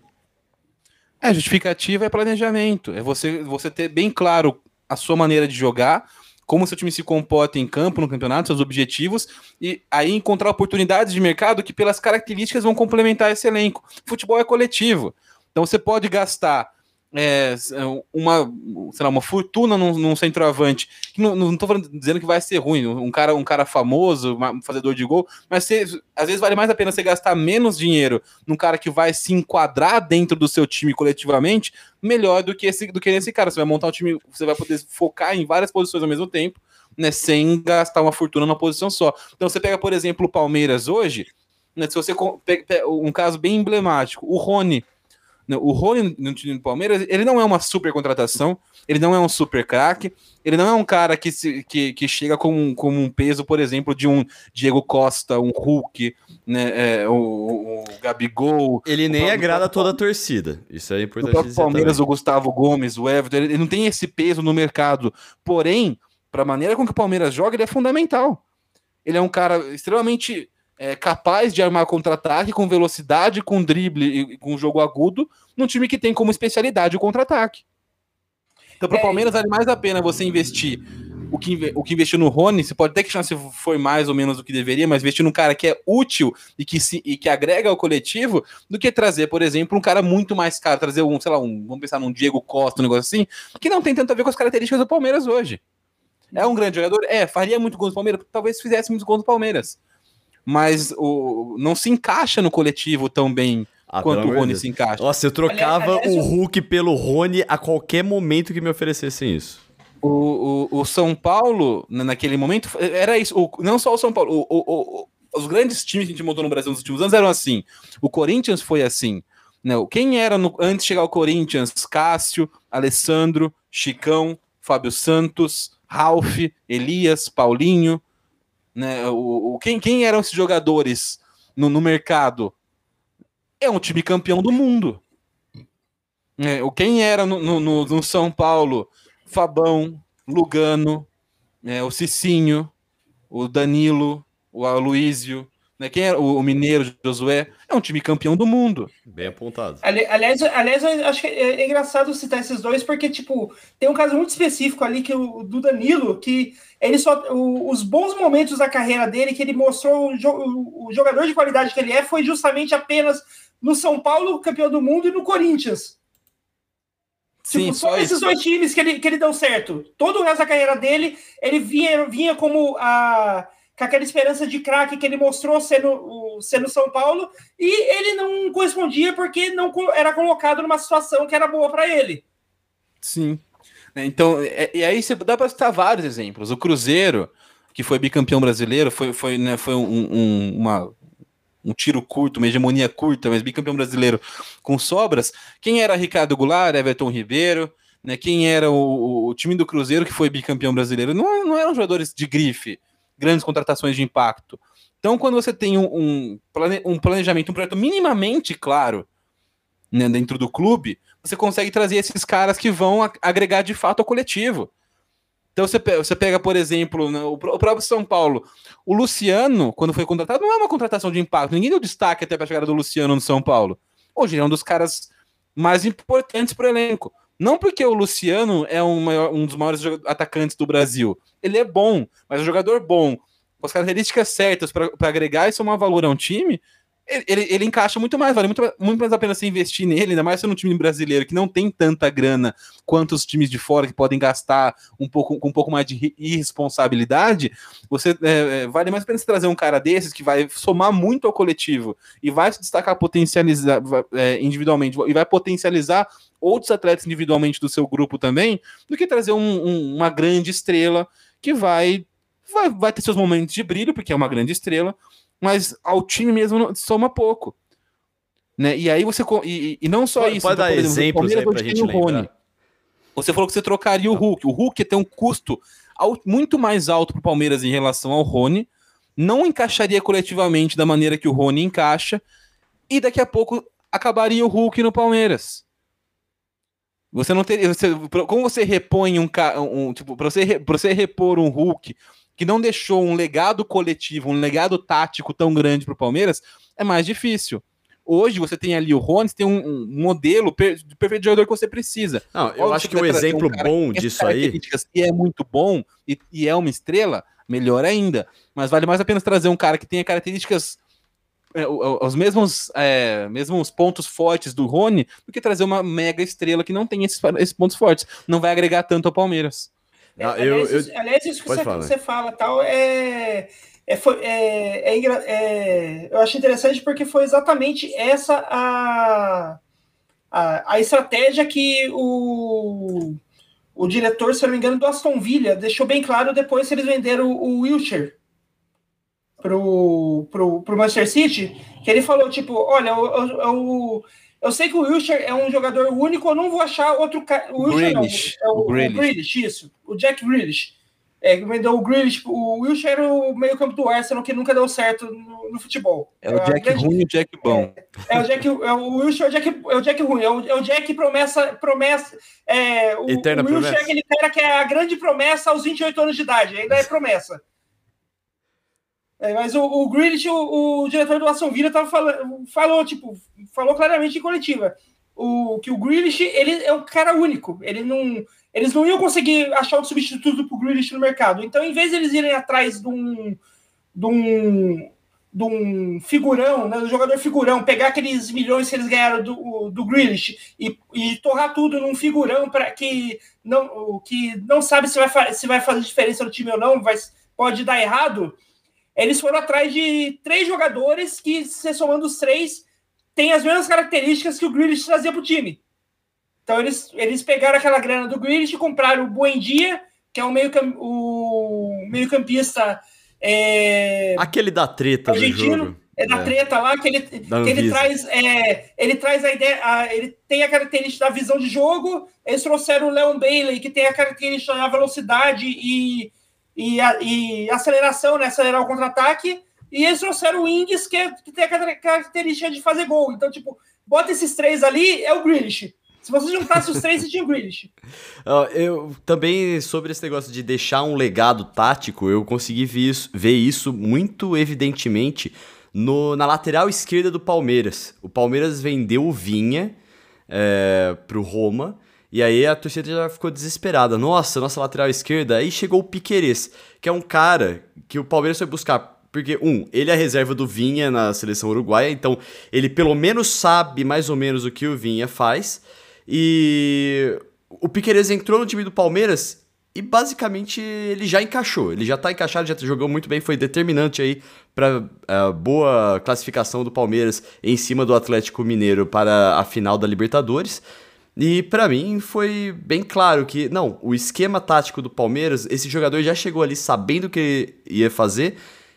É, justificativa é planejamento. É você, você ter bem claro a sua maneira de jogar, como seu time se comporta em campo, no campeonato, seus objetivos, e aí encontrar oportunidades de mercado que, pelas características, vão complementar esse elenco. Futebol é coletivo. Então você pode gastar é, uma, sei lá, uma fortuna num, num centroavante. Não, não tô falando, dizendo que vai ser ruim, um cara, um cara famoso, um fazedor de gol, mas você, às vezes vale mais a pena você gastar menos dinheiro num cara que vai se enquadrar dentro do seu time coletivamente, melhor do que esse do que esse cara. Você vai montar um time, você vai poder focar em várias posições ao mesmo tempo, né, sem gastar uma fortuna numa posição só. Então você pega, por exemplo, o Palmeiras hoje, né, se você um caso bem emblemático, o Rony o Rony no time do Palmeiras, ele não é uma super contratação, ele não é um super craque, ele não é um cara que, se, que, que chega com, com um peso, por exemplo, de um Diego Costa, um Hulk, né, é, o, o, Gabigol. Ele nem agrada toda a torcida, isso é importante. O próprio Palmeiras, também. o Gustavo Gomes, o Everton, ele, ele não tem esse peso no mercado, porém, para a maneira com que o Palmeiras joga, ele é fundamental. Ele é um cara extremamente é, capaz de armar contra-ataque com velocidade, com drible e com jogo agudo, num time que tem como especialidade o contra-ataque. Então, para o é, Palmeiras, vale mais a pena você investir o que, o que investiu no Rony. Você pode até que chance foi mais ou menos do que deveria, mas investir num cara que é útil e que, se, e que agrega ao coletivo, do que trazer, por exemplo, um cara muito mais caro. Trazer um, sei lá, um, vamos pensar num Diego Costa, um negócio assim, que não tem tanto a ver com as características do Palmeiras hoje. É um grande jogador? É, faria muito gol no Palmeiras, talvez fizesse muitos gols no Palmeiras mas o, não se encaixa no coletivo tão bem ah, quanto o Rony Deus. se encaixa. Nossa, eu trocava aliás, o Hulk pelo Rony a qualquer momento que me oferecessem isso. O, o, o São Paulo, naquele momento, era isso. O, não só o São Paulo, o, o, os grandes times que a gente montou no Brasil nos últimos anos eram assim. O Corinthians foi assim. Né? Quem era no, antes de chegar ao Corinthians? Cássio, Alessandro, Chicão, Fábio Santos, Ralph, Elias, Paulinho, né? O, o, quem, quem eram esses jogadores no, no mercado? É um time campeão do mundo. É, quem era no, no, no, São Paulo? Fabão, Lugano, é, o Cicinho, o Danilo, o Aloísio, né? Quem era o, o Mineiro, Josué? É um time campeão do mundo. Bem apontado. Ali, aliás, aliás, eu acho que é, é engraçado citar esses dois, porque, tipo, tem um caso muito específico ali que o do Danilo, que ele só. O, os bons momentos da carreira dele, que ele mostrou o, o, jogador de qualidade que ele é, foi justamente apenas no São Paulo, campeão do mundo, e no Corinthians. Sim, tipo, só, só esses dois times que ele, que ele deu certo. Todo o resto da carreira dele, ele vinha, vinha como a com aquela esperança de craque que ele mostrou sendo, sendo São Paulo, e ele não correspondia porque não era colocado numa situação que era boa para ele. Sim. É, então, é, e aí você dá para citar vários exemplos. O Cruzeiro, que foi bicampeão brasileiro, foi, foi, né, foi um, um, uma, um tiro curto, uma hegemonia curta, mas bicampeão brasileiro com sobras. Quem era Ricardo Goulart, Everton Ribeiro, né? Quem era o, o, time do Cruzeiro que foi bicampeão brasileiro? Não, não eram jogadores de grife grandes contratações de impacto. Então, quando você tem um, um, um planejamento, um projeto minimamente claro né, dentro do clube, você consegue trazer esses caras que vão agregar de fato ao coletivo. Então você, você pega, por exemplo, né, o próprio São Paulo. O Luciano, quando foi contratado, não é uma contratação de impacto. Ninguém deu destaque até para a chegada do Luciano no São Paulo. Hoje ele é um dos caras mais importantes para o elenco. Não porque o Luciano é um, maior, um dos maiores atacantes do Brasil. Ele é bom, mas um jogador bom, com as características certas para agregar e somar valor a um time, ele, ele, encaixa muito mais, vale muito, muito mais a pena você investir nele, ainda mais sendo um time brasileiro que não tem tanta grana quanto os times de fora que podem gastar um pouco, com um pouco mais de irresponsabilidade. Você é, é, vale mais a pena você trazer um cara desses que vai somar muito ao coletivo e vai se destacar potencializar é, individualmente e vai potencializar outros atletas individualmente do seu grupo também, do que trazer um, um, uma grande estrela que vai, vai, vai ter seus momentos de brilho, porque é uma grande estrela mas ao time mesmo soma pouco. Né? E aí você. E, e não só pode, isso. Pode então, dar exemplo, exemplos aí pra gente Rony. Você falou que você trocaria o Hulk. O Hulk tem um custo muito mais alto para o Palmeiras em relação ao Rony. Não encaixaria coletivamente da maneira que o Rony encaixa. E daqui a pouco acabaria o Hulk no Palmeiras. Você não teria. Você, como você repõe um. um tipo, para você, você repor um Hulk que não deixou um legado coletivo, um legado tático tão grande para o Palmeiras, é mais difícil. Hoje você tem ali o Rony, tem um, um modelo per, de perfeito jogador que você precisa. Não, eu acho que o um exemplo um bom disso aí. E é muito bom e, e, é uma estrela, melhor ainda. Mas vale mais a pena trazer um cara que tenha características é, os mesmos, é, mesmos pontos fortes do Rony do que trazer uma mega estrela que não tem esses, esses pontos fortes. Não vai agregar tanto ao Palmeiras. Não, é, eu, aliás, eu, aliás, isso que você, você fala tal é, é, foi, é, é, é, eu acho interessante porque foi exatamente essa a, a, a estratégia que o, o diretor, se não me engano, do Aston Villa deixou bem claro depois que eles venderam o, o Wilshire pro, pro, pro Manchester City, que ele falou, tipo, olha, eu, eu, eu, eu sei que o Wilshire é um jogador único, eu não vou achar outro cara. O Wilshire não, é o, o, Grealish. o Grealish, isso. O Jack Grealish. É, vendeu o Grealish, o Wilshire era o meio campo do Arsenal que nunca deu certo no, no futebol. É o Jack grande, ruim e o Jack bom. É, é, o Jack, é o Wilshire é o Jack, é o Jack ruim, é o, é o Jack promessa, promessa, é, o, Eterna o Wilshire é aquele cara que é a grande promessa aos 28 anos de idade, ainda é promessa. É, mas o, o Grealish, o, o, diretor do Aston Villa, tava falou, tipo, falou claramente em coletiva o, que o Grealish ele é um cara único. Ele não, eles não iam conseguir achar um substituto para o Grealish no mercado. Então, em vez de eles irem atrás de um, de um, de um figurão, né, do jogador figurão, pegar aqueles milhões que eles ganharam do, do Grealish e, e torrar tudo num figurão para que não, que não sabe se vai, se vai fazer diferença no time ou não, pode dar errado eles foram atrás de três jogadores que, se somando os três, têm as mesmas características que o Grealish trazia para o time. Então eles, eles pegaram aquela grana do Grealish e compraram o Buendia, que é o meio, o meio campista é, aquele da treta argentino, do jogo. É da é. treta lá que ele, que ele traz é, ele traz a ideia a, ele tem a característica da visão de jogo eles trouxeram o Leon Bailey que tem a característica da velocidade e e, a, e aceleração, né? Acelerar o contra-ataque. E eles trouxeram o Ings, que, que tem a característica de fazer gol. Então, tipo, bota esses três ali, é o Grealish. Se você juntasse os três, você tinha o Grealish. Eu também, sobre esse negócio de deixar um legado tático, eu consegui ver isso, ver isso muito evidentemente no, na lateral esquerda do Palmeiras. O Palmeiras vendeu o Vinha é, pro Roma e aí a torcida já ficou desesperada. Nossa, nossa lateral esquerda. Aí chegou o Piqueires, que é um cara que o Palmeiras foi buscar. Porque, um, ele é reserva do Vinha na seleção uruguaia, então ele pelo menos sabe mais ou menos o que o Vinha faz. E o Piqueires entrou no time do Palmeiras e basicamente ele já encaixou. Ele já tá encaixado, já jogou muito bem, foi determinante aí para a boa classificação do Palmeiras em cima do Atlético Mineiro para a final da Libertadores. E para mim foi bem claro que, não, o esquema tático do Palmeiras, esse jogador já chegou ali sabendo o que ia fazer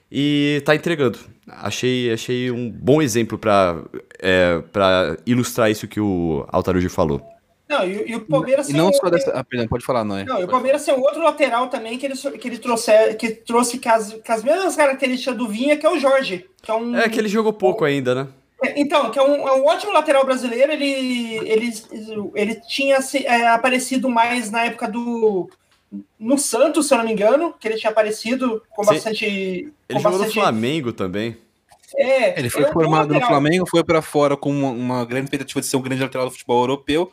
e tá entregando. Achei, achei um bom exemplo para é, pra ilustrar isso que o Altarujo falou. Não, e, e, o Palmeiras e não só dessa. Ah, perdão, pode falar, não é? Não, e o Palmeiras tem um outro lateral também que ele, que ele trouxe, que trouxe com as, com as mesmas características do Vinha, que é o Jorge. Que é, um, é que ele jogou pouco ainda, né? Então, que é um, é um, ótimo lateral brasileiro, ele, ele, ele tinha é, aparecido mais na época do. No Santos, se eu não me engano, que ele tinha aparecido com Sim. bastante. Ele com jogou bastante... no Flamengo também. É, ele foi é formado no Flamengo, foi para fora com uma, uma, grande expectativa de ser um grande lateral do futebol europeu.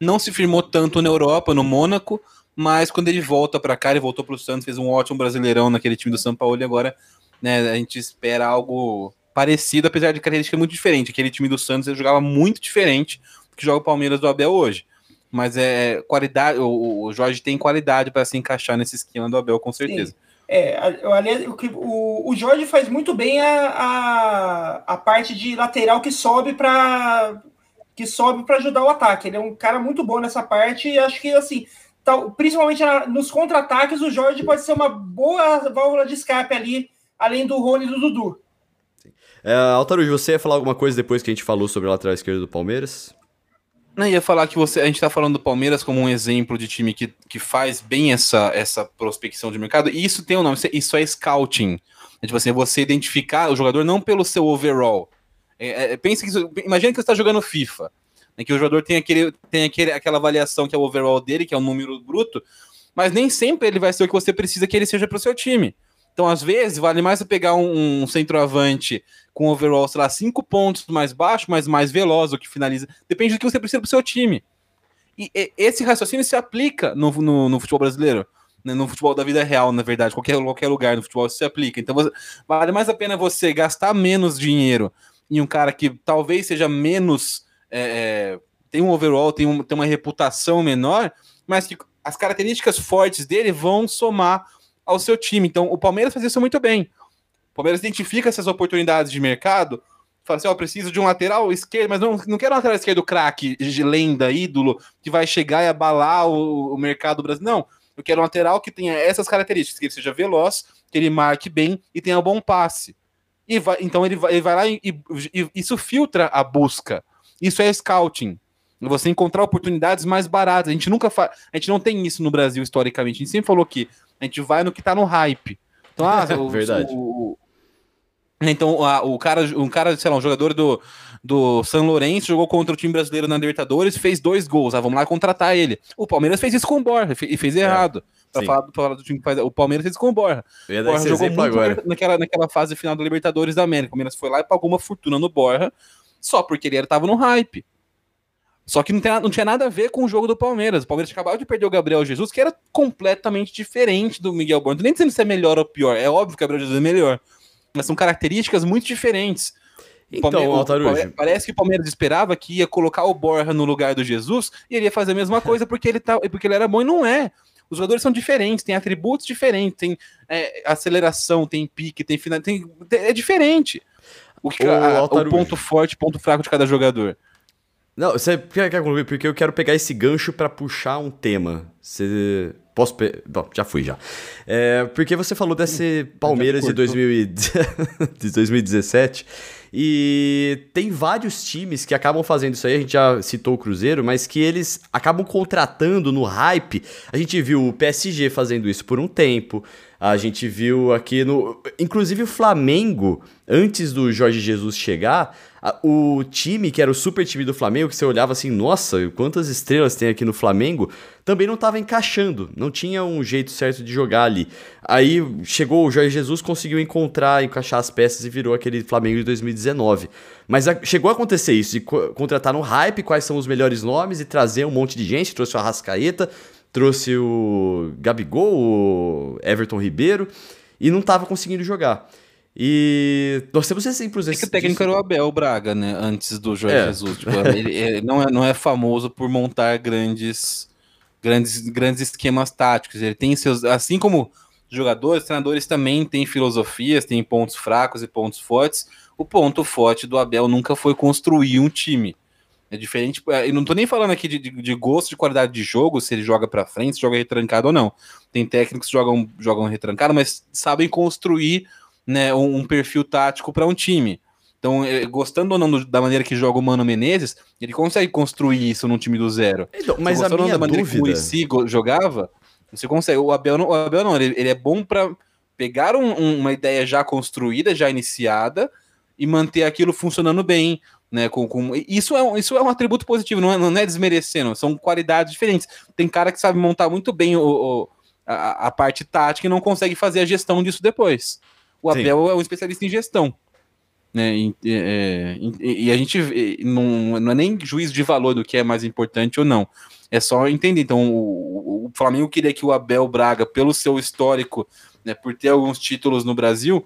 Não se firmou tanto na Europa, no Mônaco, mas quando ele volta para cá, ele voltou para o Santos, fez um ótimo brasileirão naquele time do São Paulo e agora né, a gente espera algo parecido, apesar de característica muito diferente. Aquele time do Santos jogava muito diferente do que joga o Palmeiras do Abel hoje. Mas é qualidade, o, o Jorge tem qualidade para se encaixar nesse esquema do Abel, com certeza. Sim. É, o, o Jorge faz muito bem a, a, a parte de lateral que sobe para que sobe para ajudar o ataque. Ele é um cara muito bom nessa parte e acho que assim, tal, principalmente nos contra-ataques, o Jorge pode ser uma boa válvula de escape ali, além do Rony e do Dudu. É, Altarujo, você ia falar alguma coisa depois que a gente falou sobre a lateral esquerda do Palmeiras? Não, ia falar que você, a gente está falando do Palmeiras como um exemplo de time que, que faz bem essa, essa prospecção de mercado, e isso tem um nome, isso é scouting. É, tipo assim, é você identificar o jogador não pelo seu overall. É, é, pense que imagina que você está jogando FIFA, né, que o jogador tem, aquele, tem aquele, aquela avaliação que é o overall dele, que é o número bruto, mas nem sempre ele vai ser o que você precisa que ele seja para o seu time. Então, às vezes, vale mais você pegar um, um centroavante com overall, sei lá, cinco pontos mais baixo, mas mais veloz, o que finaliza. Depende do que você precisa para o seu time. E, e esse raciocínio se aplica no, no, no, futebol brasileiro. né, no futebol da vida real, na verdade, qualquer, qualquer lugar no futebol se aplica. Então você, vale mais a pena você gastar menos dinheiro em um cara que talvez seja menos. É, é, tem um overall, tem, um, tem uma reputação menor, mas que as características fortes dele vão somar ao seu time. Então o Palmeiras faz isso muito bem. O Palmeiras identifica essas oportunidades de mercado fala assim, ó, oh, preciso de um lateral esquerdo, mas não, não quero um lateral esquerdo craque, de lenda, ídolo, que vai chegar e abalar o, o mercado brasileiro. Não, eu quero um lateral que tenha essas características, que ele seja veloz, que ele marque bem e tenha bom passe. E vai, então ele vai, ele vai lá e, e, isso filtra a busca. Isso é scouting. Você encontrar oportunidades mais baratas. A gente nunca faz. A gente não tem isso no Brasil historicamente. A gente sempre falou que a gente vai no que tá no hype. Então, ah, o, Verdade. O, então, a, o cara, um cara, sei lá, um jogador do, do São Lourenço jogou contra o time brasileiro na Libertadores e fez dois gols. Ah, vamos lá contratar ele. O Palmeiras fez isso com o Borja e fez é, errado. Pra falar, pra falar, do time que faz. O Palmeiras fez isso com o Borja. O Borja jogou muito agora. Naquela, naquela fase final da Libertadores da América. O Palmeiras foi lá e pagou uma fortuna no Borja só porque ele estava no hype. Só que não, tem, não tinha nada a ver com o jogo do Palmeiras. O Palmeiras acabava de perder o Gabriel Jesus, que era completamente diferente do Miguel Borja. Nem dizendo se é melhor ou pior. É óbvio que o Gabriel Jesus é melhor mas são características muito diferentes. Então, Palmeiras, parece que o Palmeiras esperava que ia colocar o Borja no lugar do Jesus e ele ia fazer a mesma coisa porque ele, tá, porque ele era bom e não é. Os jogadores são diferentes, têm atributos diferentes, tem é, aceleração, tem pique, tem final, tem, é diferente. O, que, a, o ponto forte, ponto fraco de cada jogador. Não, você quer concluir? Porque eu quero pegar esse gancho para puxar um tema. Você Posso. Pe... Bom, já fui já. É, porque você falou desse Palmeiras de, 2000 de 2017. E tem vários times que acabam fazendo isso aí. A gente já citou o Cruzeiro, mas que eles acabam contratando no hype. A gente viu o PSG fazendo isso por um tempo. A gente viu aqui no. Inclusive o Flamengo, antes do Jorge Jesus chegar, o time que era o super time do Flamengo, que você olhava assim, nossa, quantas estrelas tem aqui no Flamengo, também não estava encaixando, não tinha um jeito certo de jogar ali. Aí chegou o Jorge Jesus, conseguiu encontrar, encaixar as peças e virou aquele Flamengo de 2019. Mas a, chegou a acontecer isso, de co contratar no hype quais são os melhores nomes e trazer um monte de gente, trouxe o Arrascaeta trouxe o Gabigol, o Everton Ribeiro, e não estava conseguindo jogar. E nós temos exemplos é que o técnico era o Abel Braga, né? Antes do Jorge é. Jesus. Tipo, ele, ele não, é, não é famoso por montar grandes, grandes, grandes esquemas táticos. Ele tem seus. Assim como jogadores, treinadores também têm filosofias, têm pontos fracos e pontos fortes. O ponto forte do Abel nunca foi construir um time. É diferente. Eu não tô nem falando aqui de, de, de gosto, de qualidade de jogo, se ele joga para frente, se joga retrancado ou não. Tem técnicos que jogam, jogam retrancado, mas sabem construir né, um, um perfil tático para um time. Então, é, gostando ou não do, da maneira que joga o Mano Menezes, ele consegue construir isso num time do zero. Então, mas a minha da maneira dúvida... que o Muricy jogava, você consegue. O Abel não, o Abel não ele, ele é bom para pegar um, um, uma ideia já construída, já iniciada, e manter aquilo funcionando bem né? Com, com... Isso, é um, isso é um atributo positivo, não é, não é desmerecendo, são qualidades diferentes. Tem cara que sabe montar muito bem o, o a, a, parte tática e não consegue fazer a gestão disso depois. O Abel Sim. é um especialista em gestão. Né? E, é, e, e a gente não, não é nem juízo de valor do que é mais importante ou não. É só entender. Então, o, o Flamengo queria que o Abel Braga, pelo seu histórico, né, por ter alguns títulos no Brasil,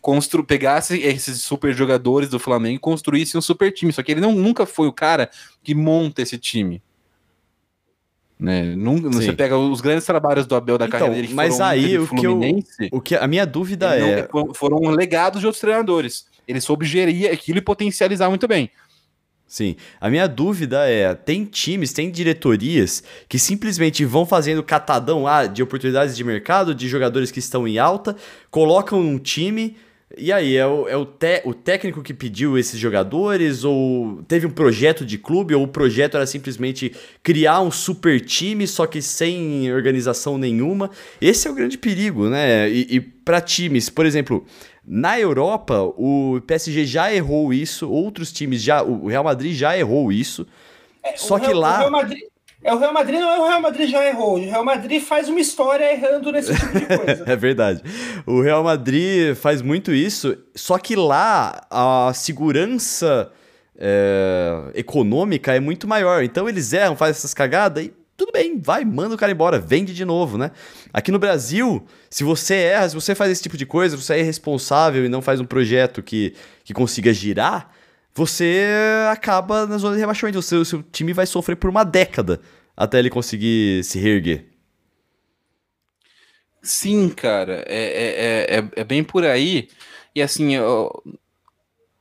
constru pegasse esses super jogadores do Flamengo e construísse um super time. Só que ele não, nunca foi o cara que monta esse time. Né? Nunca, você pega os grandes trabalhos do Abel da então, carreira dele. mas aí o que, eu, o que a minha dúvida é. Não, foram legados de outros treinadores. Ele soube gerir aquilo e potencializar muito bem. Sim. A minha dúvida é: tem times, tem diretorias que simplesmente vão fazendo catadão ah, de oportunidades de mercado, de jogadores que estão em alta, colocam um time e aí, é o, é o, te, o técnico que pediu esses jogadores? Ou teve um projeto de clube? Ou o projeto era simplesmente criar um super time, só que sem organização nenhuma? Esse é o grande perigo, né? E, e para times, por exemplo, na Europa, o PSG já errou isso, outros times já. O Real Madrid já errou isso. É, só que lá. O Real Madrid, é o Real Madrid, não é o Real Madrid já errou. O Real Madrid faz uma história errando nesse tipo de coisa. é verdade. O Real Madrid faz muito isso, só que lá a segurança é, econômica é muito maior. Então eles erram, fazem essas cagadas e tudo bem, vai, manda o cara embora, vende de novo, né? Aqui no Brasil, se você erra, se você faz esse tipo de coisa, você é irresponsável e não faz um projeto que, que consiga girar, você acaba na zona de rebaixamento. O seu, o seu time vai sofrer por uma década até ele conseguir se reerguer. Sim, cara, é, é, é, é bem por aí. E assim, o,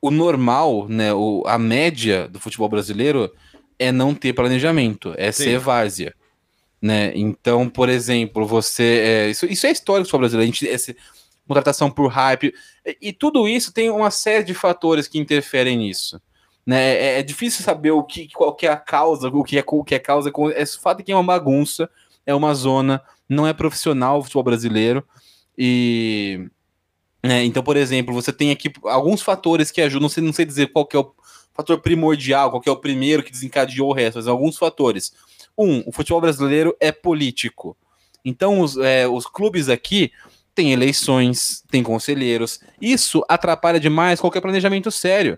o normal, né, o, a média do futebol brasileiro é não ter planejamento, é Sim. ser várzea. Né? Então, por exemplo, você. É, isso, isso é histórico do futebol brasileiro. A gente, essa contratação por hype. E, e, tudo isso tem uma série de fatores que interferem nisso. Né? É, é difícil saber o que, qual que é a causa, o que é, o que é causa. É o fato de que é uma bagunça, é uma zona, não é profissional o futebol brasileiro. E. Né, então, por exemplo, você tem aqui alguns fatores que ajudam, não sei, não sei dizer qual que é o fator primordial, qual que é o primeiro que desencadeou o resto, mas alguns fatores. Um, o futebol brasileiro é político. Então, os, é, os clubes aqui têm eleições, têm conselheiros. Isso atrapalha demais qualquer planejamento sério.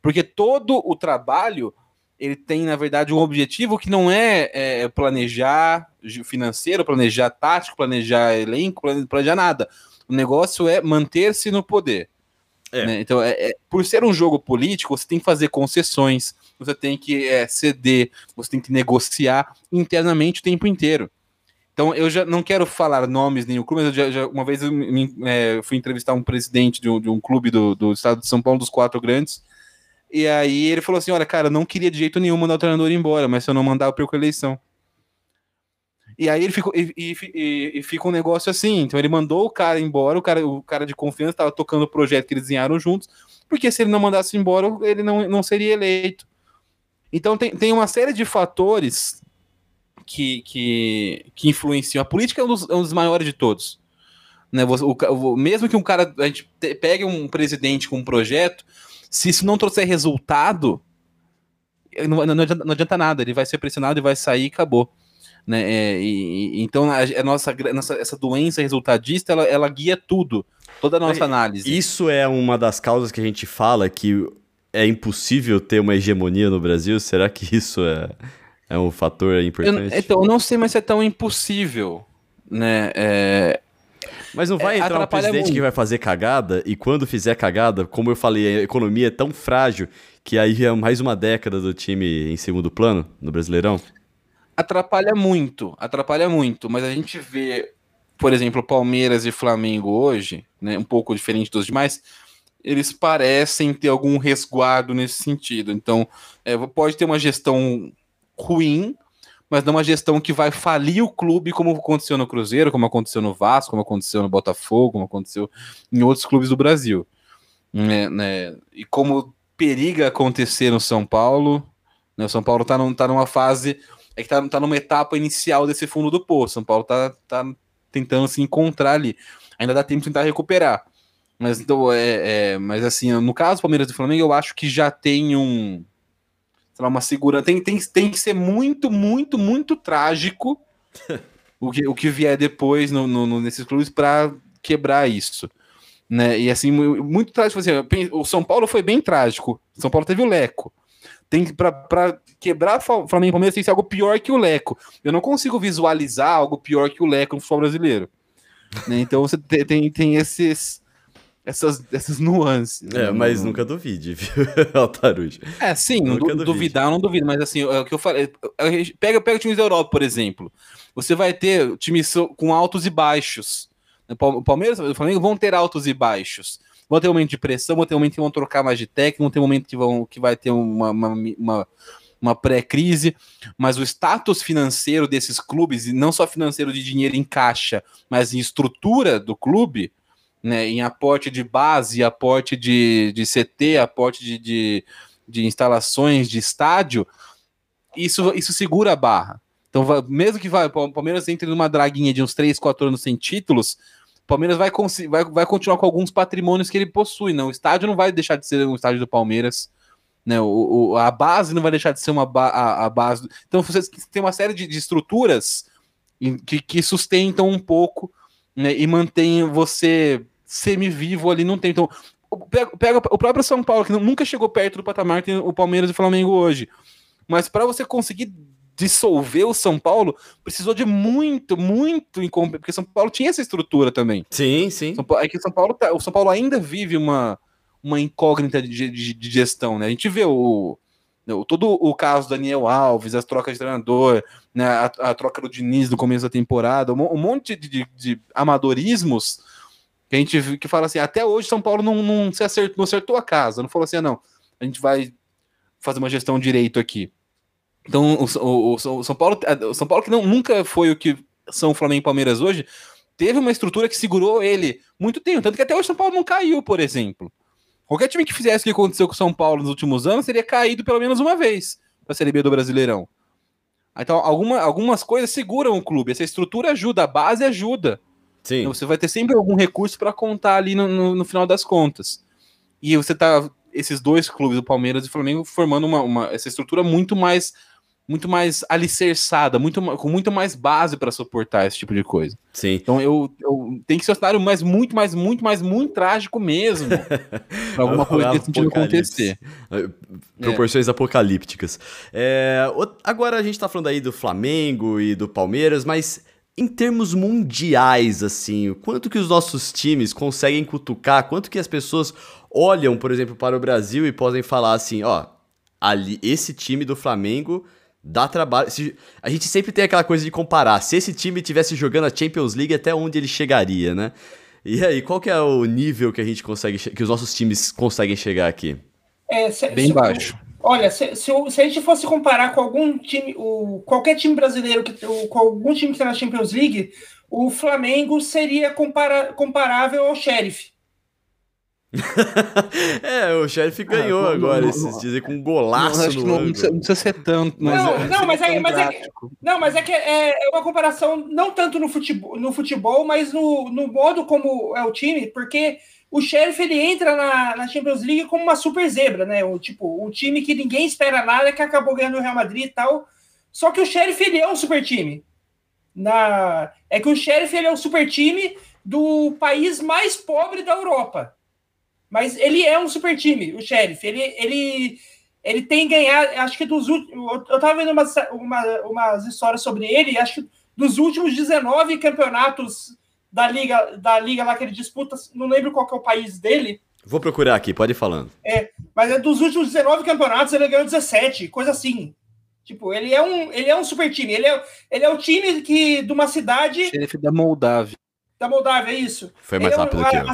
Porque todo o trabalho ele tem, na verdade, um objetivo que não é, é planejar financeiro, planejar tático, planejar elenco, planejar nada. O negócio é manter-se no poder. É. Né? Então, é, é, por ser um jogo político, você tem que fazer concessões, você tem que é, ceder, você tem que negociar internamente o tempo inteiro. Então, eu já não quero falar nomes nem o clube, mas já, já, uma vez eu me, é, fui entrevistar um presidente de um, de um clube do, do, estado de São Paulo, dos quatro grandes, e aí ele falou assim: Olha, cara, eu não queria de jeito nenhum mandar o treinador embora, mas se eu não mandar, eu perco a eleição. E aí ele ficou e, e, e, fica um negócio assim. Então ele mandou o cara embora, o cara, o cara de confiança estava tocando o projeto que eles desenharam juntos, porque se ele não mandasse embora, ele não, não seria eleito. Então tem, tem uma série de fatores que, que, que influenciam. A política é um dos, é um dos maiores de todos. Né? O, o, mesmo que um cara, a gente pegue um presidente com um projeto, se isso não trouxer resultado, não, não, adianta, não adianta nada, ele vai ser pressionado e vai sair e acabou. Né? É, e, então a, a nossa, nossa, essa doença resultadista ela, ela guia tudo, toda a nossa análise. Isso é uma das causas que a gente fala que é impossível ter uma hegemonia no Brasil. Será que isso é, é um fator importante? Eu, então, eu não sei mas é tão impossível. Né? É, mas não vai é, entrar um presidente muito. que vai fazer cagada e quando fizer cagada, como eu falei, a economia é tão frágil que aí é mais uma década do time em segundo plano no Brasileirão? atrapalha muito, atrapalha muito, mas a gente vê, por exemplo, Palmeiras e Flamengo hoje, né, um pouco diferente dos demais, eles parecem ter algum resguardo nesse sentido. Então, é, pode ter uma gestão ruim, mas não uma gestão que vai falir o clube, como aconteceu no Cruzeiro, como aconteceu no Vasco, como aconteceu no Botafogo, como aconteceu em outros clubes do Brasil. Né, né? E como periga acontecer no São Paulo, né, o São Paulo está num, tá numa fase é que tá, tá numa etapa inicial desse fundo do poço. São Paulo tá, tá tentando se encontrar ali. Ainda dá tempo de tentar recuperar. Mas, então, é, é, mas assim, no caso do Palmeiras e do Flamengo, eu acho que já tem um. Sei lá, uma segurança. Tem, tem, tem que ser muito, muito, muito trágico o, que, o que vier depois no, no, nesses clubes para quebrar isso. Né? E assim, muito trágico. Assim, o São Paulo foi bem trágico. São Paulo teve o Leco tem para quebrar Flamengo e Palmeiras tem que ser algo pior que o Leco. Eu não consigo visualizar algo pior que o Leco no futebol brasileiro. Né? Então você tem, tem esses essas, essas nuances. É, mas nunca duvide, viu, Altarujo? É, sim, não du duvidar eu não duvido, mas assim, é o que eu falei, pega, pega times da Europa, por exemplo, você vai ter times com altos e baixos, o Palmeiras e o Flamengo vão ter altos e baixos, Vão ter um momento de pressão, vão ter um momento que vão trocar mais de técnico, vão ter um momento que, vão, que vai ter uma, uma, uma, uma pré-crise, mas o status financeiro desses clubes, e não só financeiro de dinheiro em caixa, mas em estrutura do clube, né, em aporte de base, aporte de, de CT, aporte de, de, de instalações de estádio, isso, isso segura a barra. Então, mesmo que vai, o Palmeiras entre numa draguinha de uns 3, 4 anos sem títulos, o Palmeiras vai, vai, vai continuar com alguns patrimônios que ele possui, não. O estádio não vai deixar de ser um estádio do Palmeiras. Né, o, o, a base não vai deixar de ser uma ba a, a, base. Então você tem uma série de, de estruturas que, que, sustentam um pouco né, e mantêm você semi-vivo ali. Não tem. Então, pega, pega, o próprio São Paulo, que nunca chegou perto do patamar tem o Palmeiras e o Flamengo hoje. Mas para você conseguir dissolver o São Paulo, precisou de muito, muito porque São Paulo tinha essa estrutura também. Sim, sim. São Paulo, é que São Paulo tá, o São Paulo ainda vive uma, uma incógnita de, de, de gestão, né? A gente vê o, todo o caso do Daniel Alves, as trocas de treinador, né, a, a troca do Diniz no começo da temporada, um, um monte de, de, de, amadorismos que a gente que fala assim, até hoje São Paulo não, não se acertou, não acertou a casa, não falou assim, ah, não, a gente vai fazer uma gestão direito aqui. Então, o, o, o, São Paulo, o São Paulo que não, nunca foi o que são Flamengo e Palmeiras hoje, teve uma estrutura que segurou ele muito tempo, tanto que até hoje São Paulo não caiu, por exemplo. Qualquer time que fizesse o que aconteceu com o São Paulo nos últimos anos teria caído pelo menos uma vez para a Série B do Brasileirão. Então, alguma, algumas coisas seguram o clube. Essa estrutura ajuda, a base ajuda. Sim. Então, você vai ter sempre algum recurso para contar ali no, no, no, final das contas. E você tá. Esses dois clubes, o Palmeiras e o Flamengo, formando uma, uma essa estrutura muito mais muito mais alicerçada, muito, com muito mais base para suportar esse tipo de coisa. Sim. Então eu, eu tem que ser um cenário mais, muito, mais, muito, mais, muito trágico mesmo. para alguma coisa desse sentido acontecer. É, proporções é. apocalípticas. É, agora a gente está falando aí do Flamengo e do Palmeiras, mas em termos mundiais, assim, quanto que os nossos times conseguem cutucar, quanto que as pessoas olham, por exemplo, para o Brasil e podem falar assim, ó, ali, esse time do Flamengo dá trabalho. Se, a gente sempre tem aquela coisa de comparar. Se esse time tivesse jogando a Champions League, até onde ele chegaria, né? E aí, qual que é o nível que a gente consegue, que os nossos times conseguem chegar aqui? É, se, Bem se, baixo. Olha, se, se, se, a gente fosse comparar com algum time, o, qualquer time brasileiro, que, o, com algum time que está na Champions League, o Flamengo seria compara, comparável ao Sheriff. é, o chefe ganhou ah, agora, não, esses dias com um golaço não, no não, não, precisa, não precisa ser tanto. Mas não, é, não, mas é, mas é, não, mas é que é, é, uma comparação não tanto no futebol, no futebol mas no, no modo como é o time, porque o Sheriff ele entra na, na Champions League como uma super zebra, né? O, tipo, um time que ninguém espera nada, que acabou ganhando o Real Madrid e tal. Só que o Sheriff ele é um super time. Na... É que o Sheriff ele é um super time do país mais pobre da Europa. Mas ele é um super time, o Sheriff. Ele, ele, ele tem ganhado, acho que dos últimos. Eu estava vendo umas, uma, umas histórias sobre ele, acho que dos últimos 19 campeonatos da liga, da liga lá que ele disputa, não lembro qual que é o país dele. Vou procurar aqui, pode ir falando. É, mas é dos últimos 19 campeonatos ele ganhou 17, coisa assim. Tipo, ele é um, ele é um super time. Ele é, ele é o time que de uma cidade. Xerife da Moldávia. Da Moldávia, é isso. Foi mais ele rápido é, que eu.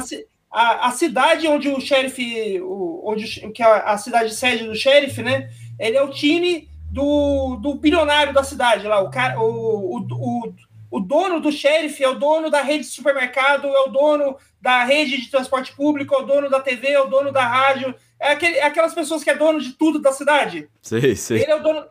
A, a, a cidade onde o sheriff, o, onde que é a, a cidade sede do sheriff, né? Ele é o time do, do bilionário da cidade lá, o, cara, o, o, o, o dono do sheriff é o dono da rede de supermercado, é o dono da rede de transporte público, é o dono da TV, é o dono da rádio, é, aquele, é aquelas pessoas que é dono de tudo da cidade. Sei, sei. Ele é o dono.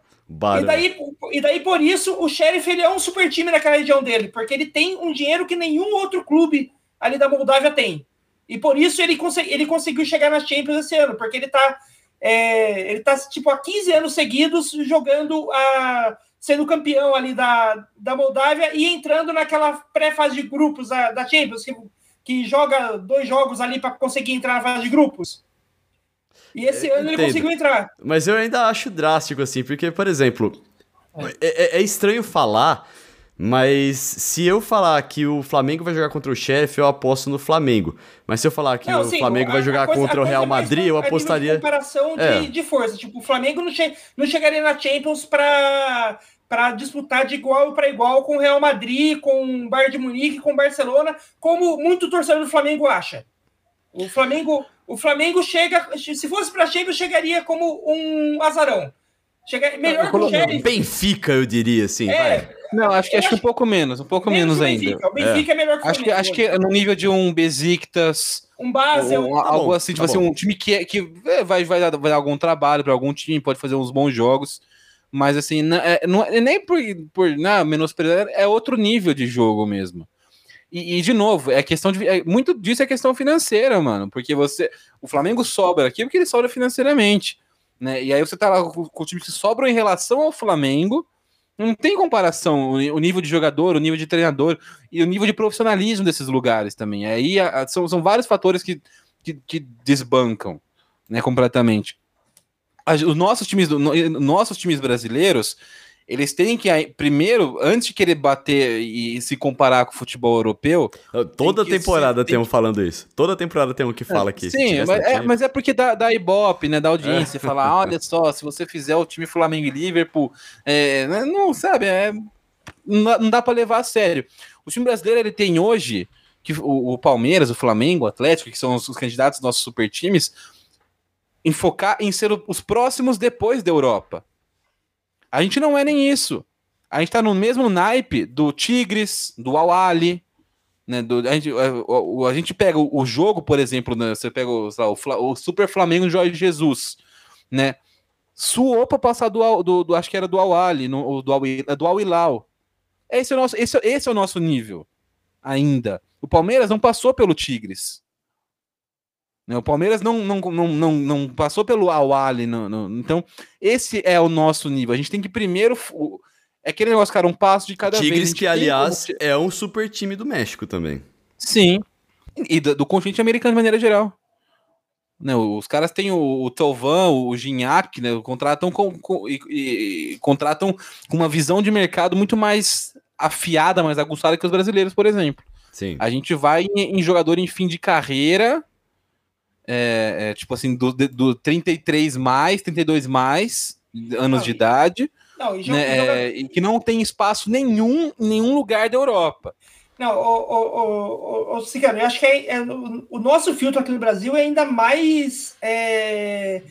E daí, e daí, por isso, o Sheriff ele é um super time naquela região dele, porque ele tem um dinheiro que nenhum outro clube ali da Moldávia tem. E por isso ele, consegui, ele conseguiu chegar na Champions esse ano, porque ele tá, é, ele tá tipo, há 15 anos seguidos jogando a. sendo campeão ali da, da Moldávia e entrando naquela pré-fase de grupos da, da Champions, que, que joga dois jogos ali para conseguir entrar na fase de grupos. E esse ano ele conseguiu entrar. Mas eu ainda acho drástico, assim, porque, por exemplo, é, é, é estranho falar mas se eu falar que o Flamengo vai jogar contra o chefe, eu aposto no Flamengo. Mas se eu falar que não, o sim, Flamengo a, vai jogar coisa, contra o Real Madrid, eu apostaria. comparação de, é. de força. Tipo, o Flamengo não, che não chegaria na Champions para para disputar de igual para igual com o Real Madrid, com o Bayern de Munique, com o Barcelona, como muito torcedor do Flamengo acha. O Flamengo, o Flamengo chega, se fosse para Champions, chegaria como um azarão. Chega, melhor que o Sheriff. Benfica, eu diria assim. É, vai. Não, acho que acho que um pouco menos, um pouco menos, ainda. O Benfica é, é melhor que o acho que Acho que no nível de um Besiktas, um base, ou, tá algo bom, assim, tipo tá assim, um time que, é, que é, vai, vai, dar, vai dar algum trabalho para algum time, pode fazer uns bons jogos, mas assim, não é, não é nem por, por não, menosprezar, é outro nível de jogo mesmo. E, e, de novo, é questão de. É, muito disso é questão financeira, mano. Porque você. O Flamengo sobra aqui porque ele sobra financeiramente. Né? E aí você tá lá com, com o time que sobram em relação ao Flamengo não tem comparação o nível de jogador, o nível de treinador e o nível de profissionalismo desses lugares também. Aí a, a, são, são vários fatores que, que, que desbancam né, completamente. os nossos times, no, nossos times brasileiros, eles têm que, primeiro, antes de querer bater e se comparar com o futebol europeu. Toda tem temporada tem, tem um falando isso. Toda temporada tem um que fala aqui. Sim, mas é, mas é, porque dá, dá ibope, né? Da audiência. É. Falar, olha só, se você fizer o time Flamengo e Liverpool, é, né, não sabe, é, não dá para levar a sério. O time brasileiro ele tem hoje que o, o Palmeiras, o Flamengo, o Atlético, que são os, os candidatos dos nossos super times, enfocar em ser os próximos depois da Europa. A gente não é nem isso. A gente tá no mesmo naipe do Tigres, do Awali, né? Do, a, gente, a, a, gente pega o, o, jogo, por exemplo, né, você pega o, o, o Super Flamengo Jorge Jesus, né? Suou pra passar do, do, do, acho que era do Awali, no, do, do Al Hilal. Esse é, o nosso, esse, esse é o nosso nível ainda. O Palmeiras não passou pelo Tigres. Né, o Palmeiras não, não, não, não, não passou pelo Awali. então, esse é o nosso nível. A gente tem que primeiro. É aquele negócio, cara, um passo de cada Tigres, vez. Tigres, que, aliás, como... é um super time do México também. Sim. E do, do continente americano de maneira geral. Né, os caras têm o, o Tovan, o Gignac, né, contratam com, com e, e, contratam com uma visão de mercado muito mais afiada, mais aguçada que os brasileiros, por exemplo. Sim. A gente vai em, em jogador em fim de carreira é, é, tipo assim, do, do 33 mais, 32 mais anos não, de e, idade, não, e, né, joga... é, e que não tem espaço nenhum em nenhum lugar da Europa. Não, o, o, o, o Cicano, eu acho que é, é, o nosso filtro aqui no Brasil é ainda mais é,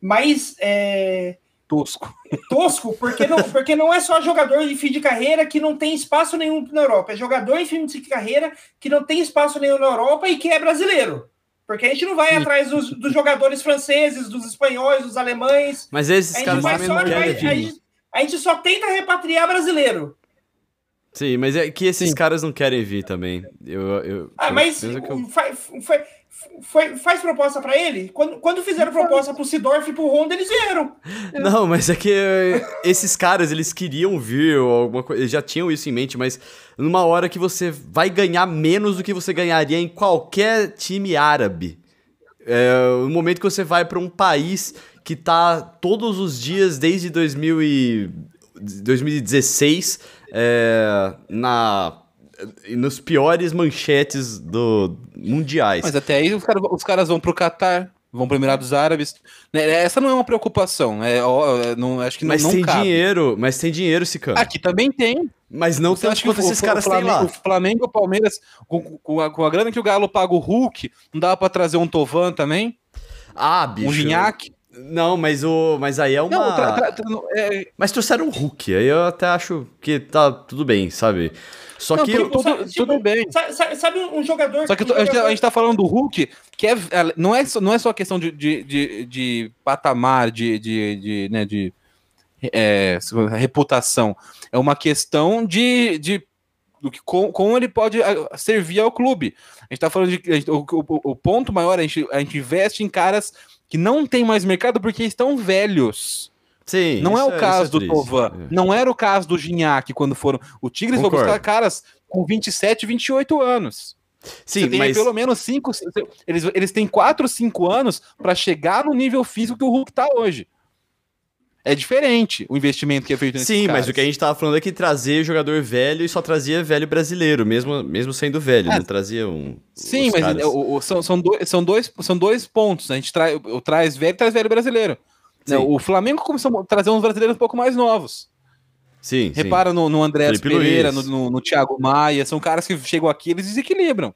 mais é, tosco. Tosco, porque não, porque não é só jogador de fim de carreira que não tem espaço nenhum na Europa, é jogador em fim de carreira que não tem espaço nenhum na Europa e que é brasileiro. Porque a gente não vai atrás dos, dos, jogadores franceses, dos espanhóis, dos alemães. Mas esses caras também não querem a, gente, a gente só tenta repatriar brasileiro. Sim, mas é que esses Sim. caras não querem vir também. Eu, eu, ah, eu mas eu... Faz, foi, faz proposta para ele? Quando, quando fizeram proposta pro Sidorf e pro Honda, eles vieram. Não, mas é que esses caras, eles queriam vir ou alguma coisa, eles já tinham isso em mente, mas numa hora que você vai ganhar menos do que você ganharia em qualquer time árabe. É, no momento que você vai para um país que tá todos os dias desde 2000 e 2016 é, na nos piores manchetes do mundiais. Mas até aí os, cara, os caras vão pro Catar, vão para Emirados Árabes. Né, essa não é uma preocupação. É, é não, acho que não, mas não tem cabe. dinheiro, mas tem dinheiro, Cicano. Aqui também tem. Mas não tanto quanto esses caras têm lá. O Flamengo o Palmeiras, com, com, a, com, a, grana que o Galo paga o Hulk, não dava para trazer um Tovan também? Ah, bicho. Um Gignac? Não, mas o. Mas aí é uma. Não, tra, tra, tra, é... Mas trouxeram um Hulk, aí eu até acho que tá tudo bem, sabe? Só não, que. Tudo, tudo, tipo, tudo bem. Sabe, sabe, um jogador. Só que, um jogador... A, gente, tá falando do Hulk, que é, não, é, não é só questão de, de, de, de patamar, de. de, de, né, de é, reputação. É uma questão de, de do que como, como, ele pode servir ao clube. A gente tá falando de. Gente, o, o, o, ponto maior, a gente, a gente investe em caras que não tem mais mercado porque estão velhos. Sim. Não é o é, caso é do Tovan. É. Não era o caso do Gignac quando foram. O Tigres Concordo. buscar caras com 27, 28 anos. Sim, Você tem mas... pelo menos 5. Eles, eles têm 4, 5 anos para chegar no nível físico que o Hulk tá hoje. É diferente o investimento que é feito nesses Sim, caras. mas o que a gente tava falando é que trazer jogador velho e só trazia velho brasileiro, mesmo, mesmo sendo velho, é. não trazia um. Sim, mas o, o, são, são, dois, são, dois, são dois pontos. A gente tra, traz velho e traz velho brasileiro. Sim. O Flamengo começou a trazer uns brasileiros um pouco mais novos. Sim. Repara sim. No, no André Pereira, no, no, no, Thiago Maia, são caras que chegam aqui, eles desequilibram.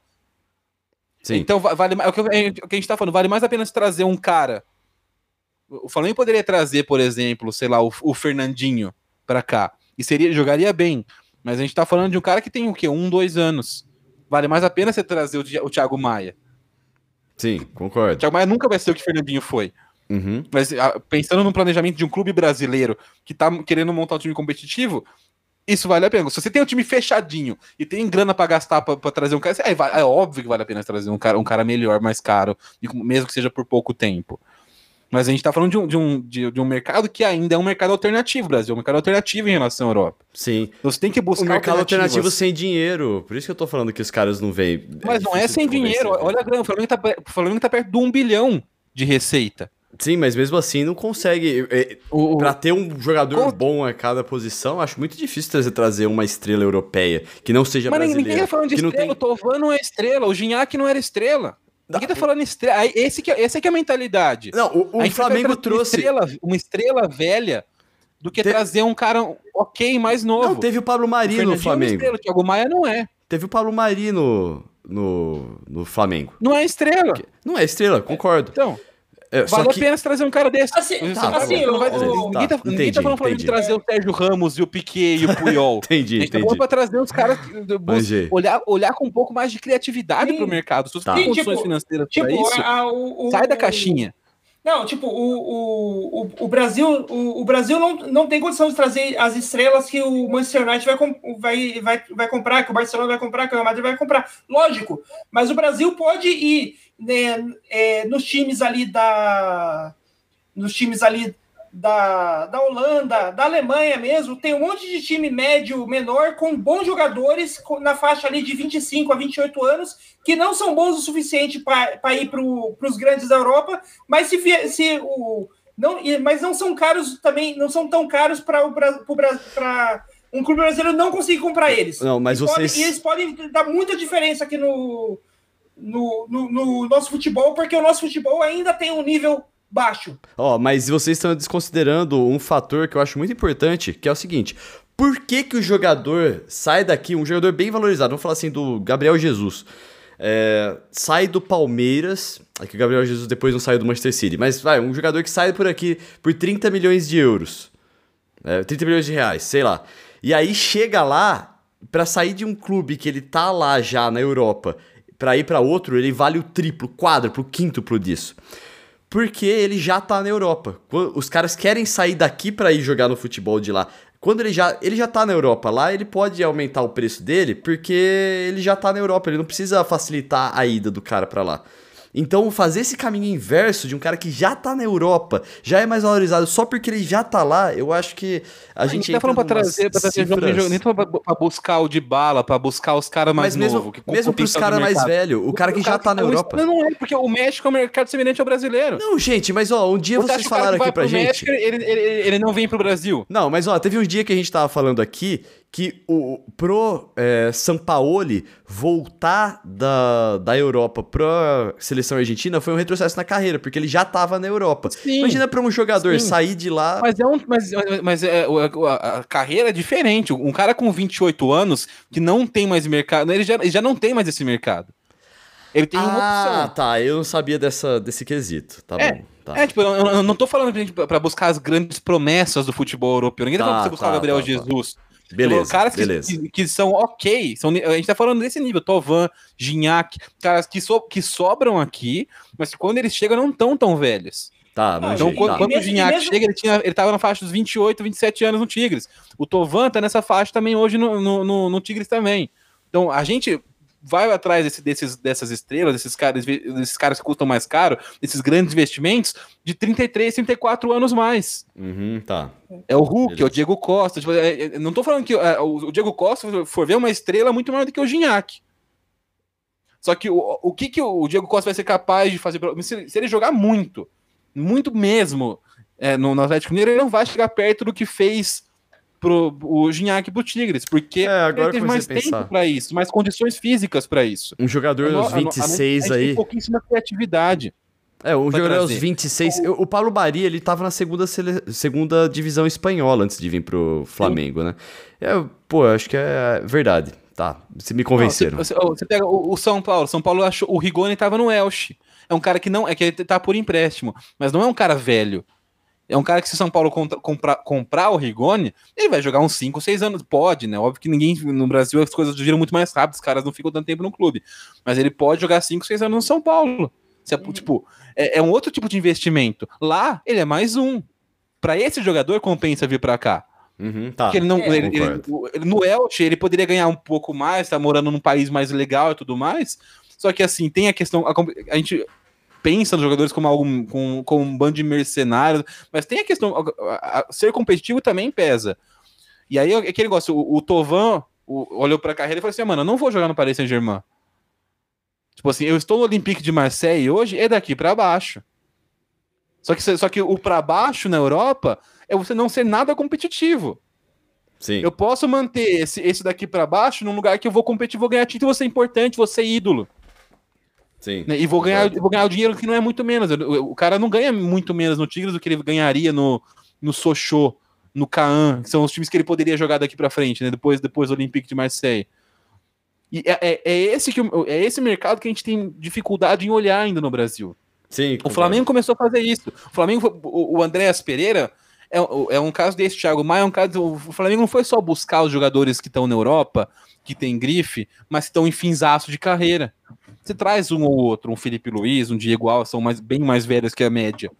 Sim. Então, vale, é o que a gente tá falando, vale mais a pena trazer um cara o Flamengo poderia trazer, por exemplo, sei lá, o, o Fernandinho para cá. E seria, jogaria bem. Mas a gente tá falando de um cara que tem o quê? Um, dois anos. Vale mais a pena você trazer o, o Thiago Maia. Sim, concordo. O Thiago Maia nunca vai ser o que o Fernandinho foi. Uhum. Mas pensando no planejamento de um clube brasileiro que tá querendo montar um time competitivo, isso vale a pena. Se você tem um time fechadinho e tem grana para gastar para trazer um cara, é, é, óbvio que vale a pena trazer um cara, um cara melhor, mais caro, mesmo que seja por pouco tempo. Mas a gente está falando de um, de, um, de, de, um mercado que ainda é um mercado alternativo, Brasil. É um mercado alternativo em relação à Europa. Sim. Então você tem que buscar. Um mercado alternativo sem dinheiro. Por isso que eu tô falando que os caras não veem. Mas é não é sem dinheiro. Olha a grana. O Flamengo, tá, Flamengo tá perto de um bilhão de receita. Sim, mas mesmo assim não consegue. É, O, Pra ter um jogador bom a cada posição, acho muito difícil trazer, trazer uma estrela europeia que não seja mas ninguém brasileira. tá falando de estrela, tem... o Tovan não é estrela, o Gignac não era estrela. Ninguém tá falando estrela. Esse que, é- essa que é a mentalidade. Não, o, o Flamengo trazer uma trouxe. estrela, uma estrela velha do que Te- trazer um cara ok, mais novo. Não, teve o Pablo Mari no é Flamengo. estrela, o Thiago Maia não é. Teve o Pablo Mari no, no, no Flamengo. Não é estrela. Não é estrela, concordo. Então, É, só vale que- a pena trazer um cara desse. Assim, Você tá, não- assim, não vai o- trazer- o- ninguém, tá, tá, ninguém tá entendi, falando pra entendi. trazer o Sérgio Ramos e o Piquet e o Puyol. Entendi, A gente tá entendi. falando pra trazer os caras olhar, olhar com um pouco mais de criatividade Sim. pro mercado. Se você Tá. tem condições tipo- financeiras Tipo, pra isso, a- o- o- sai da caixinha. Não, tipo, o, o, o, o Brasil, o, o Brasil não, não tem condição de trazer as estrelas que o Manchester United vai, vai, vai, vai comprar, que o Barcelona vai comprar, que o Real Madrid vai comprar. Lógico, mas o Brasil pode ir né, é, nos times ali da. Nos times ali da, da Holanda, da Alemanha mesmo, tem um monte de time médio, menor, com bons jogadores na faixa ali de 25 a 28 anos, que não são bons o suficiente para ir para os grandes da Europa, mas se, se o. Não, mas não são caros também, não são tão caros para um clube brasileiro não conseguir comprar eles. Não, mas podem- vocês- e eles podem dar muita diferença aqui no, no, no, no nosso futebol, porque o nosso futebol ainda tem um nível baixo. Ó, mas vocês estão desconsiderando um fator que eu acho muito importante, que é o seguinte: por que, que o jogador sai daqui, um jogador bem valorizado, vamos falar assim do Gabriel Jesus, é, sai do Palmeiras, é que o Gabriel Jesus depois não saiu do Manchester City, mas vai, um jogador que sai por aqui por 30 milhões de euros, é, 30 milhões de reais, sei lá, e aí chega lá, pra sair de um clube que ele tá lá já na Europa, pra ir pra outro, ele vale o triplo, quádruplo, quíntuplo disso. Porque ele já tá na Europa. Os caras querem sair daqui pra ir jogar no futebol de lá. Quando ele já, ele já tá na Europa lá, ele pode aumentar o preço dele porque ele já tá na Europa, ele não precisa facilitar a ida do cara pra lá. Então, fazer esse caminho inverso de um cara que já tá na Europa, já é mais valorizado só porque ele já tá lá, eu acho que a, gente gente tá falando pra trazer, pra trazer cifras- jovem, nem pra, pra buscar o de bala, pra buscar os caras mais Mas mesmo, novos. que mesmo pros caras mais velhos, o cara que já tá na o- Europa. Não, não é, porque o México é um mercado semelhante ao brasileiro. Não, gente, mas ó, um dia vocês o cara falaram aqui pra gente. México, ele, ele, ele não vem pro Brasil. Não, mas ó, teve um dia que a gente tava falando aqui que o pro é, Sampaoli voltar da, da Europa pra seleção argentina foi um retrocesso na carreira, porque ele já tava na Europa. Sim, Imagina pra um jogador sim. sair de lá. Mas é um, mas, mas é, a, carreira é diferente. Um cara com 28 anos que não tem mais mercado, ele já, ele já não tem mais esse mercado. Ele tem uma ah, opção. tá. Eu não sabia dessa, desse quesito. Tá É, bom. Tá. É, tipo, eu, eu não tô falando pra, gente, pra buscar as grandes promessas do futebol europeu. Ninguém tá, Tá, falando pra você buscar tá, o Gabriel tá, tá. Jesus. beleza. caras que, beleza. que, que são ok. São, a gente tá falando desse nível. Tovan, Gignac, caras que, so, que sobram aqui, mas que quando eles chegam não tão tão velhos. Tá, Não, Então, quando, tá. quando o Gignac mesmo- chega, ele, tinha, ele tava na faixa dos 28, 27 anos no Tigres. O Tovan tá nessa faixa também hoje no, no, no- no Tigres também. Então, a gente vai atrás desse- desses, dessas estrelas, desses caras, desses caras que custam mais caro, desses grandes investimentos, de 33, 34 anos mais. Uhum, tá. É o Hulk, Beleza. é o Diego Costa. Tipo, é- é- não tô falando que é, o, Diego Costa, for ver, é uma estrela muito maior do que o Gignac. Só que o, o que, que o Diego Costa vai ser capaz de fazer? Se, se ele jogar muito, muito mesmo é, no, no Atlético Mineiro, ele não vai chegar perto do que fez pro o Gignac pro Tigres, porque É, agora ele teve mais a pensar. tempo para isso, mais condições físicas para isso. Um jogador A no- aos a no- a no- 26 a gente aí. Tem pouquíssima criatividade. É, um pra jogador aos trazer. 26. eu- O Paulo Bari, ele tava na segunda, sele- segunda divisão espanhola antes de vir pro Flamengo, né? É, pô, eu acho que é verdade. Tá, você me convenceram. Não, Você, você- você pega o, o São Paulo. São Paulo achou. O Rigoni tava no Elche. É um cara que não. É que ele tá por empréstimo. Mas não é um cara velho. É um cara que se o São Paulo contra- comprar, comprar o Rigoni, ele vai jogar uns 5, 6 anos. Pode, né? Óbvio que ninguém. No Brasil as coisas giram muito mais rápido, os caras não ficam tanto tempo no clube. Mas ele pode jogar 5, 6 anos no São Paulo. Se é, Tipo, é, é um outro tipo de investimento. Lá, ele é mais um. Pra esse jogador, compensa vir pra cá. Uhum, tá. Porque ele não, É, ele- ele- ele- no Elche ele poderia ganhar um pouco mais, tá morando num país mais legal e tudo mais. Só que assim, tem a questão. A, a gente pensa nos jogadores como algo com, com um bando de mercenários, mas tem a questão. a- a- a- ser competitivo também pesa. E aí é aquele negócio, o, o Tovan o- olhou pra carreira e falou assim: mano, eu não vou jogar no Paris Saint-Germain. Tipo assim, eu estou no Olympique de Marseille hoje, é daqui pra baixo. Só que, só que o para baixo na Europa é você não ser nada competitivo. Sim. Eu posso manter esse, esse daqui para baixo num lugar que eu vou competir, vou ganhar título, vou ser importante, vou ser ídolo. Sim. Né? E vou ganhar, vou ganhar o dinheiro que não é muito menos. O, o, cara não ganha muito menos no Tigres do que ele ganharia no, no Sochaux, no Caan, que são os times que ele poderia jogar daqui para frente, né? Depois, depois do Olympique de Marseille. E é, é, é, esse que, é esse mercado que a gente tem dificuldade em olhar ainda no Brasil. Sim. O Flamengo começou a fazer isso. O Flamengo, o, o Andréas Pereira é, é, um caso desse, Thiago Maia é um caso. O Flamengo não foi só buscar os jogadores que estão na Europa, que tem grife, mas que estão em finzaço de carreira. Você traz um ou outro, um Felipe Luiz, um Diego Alves, são mais, bem mais velhos que a média.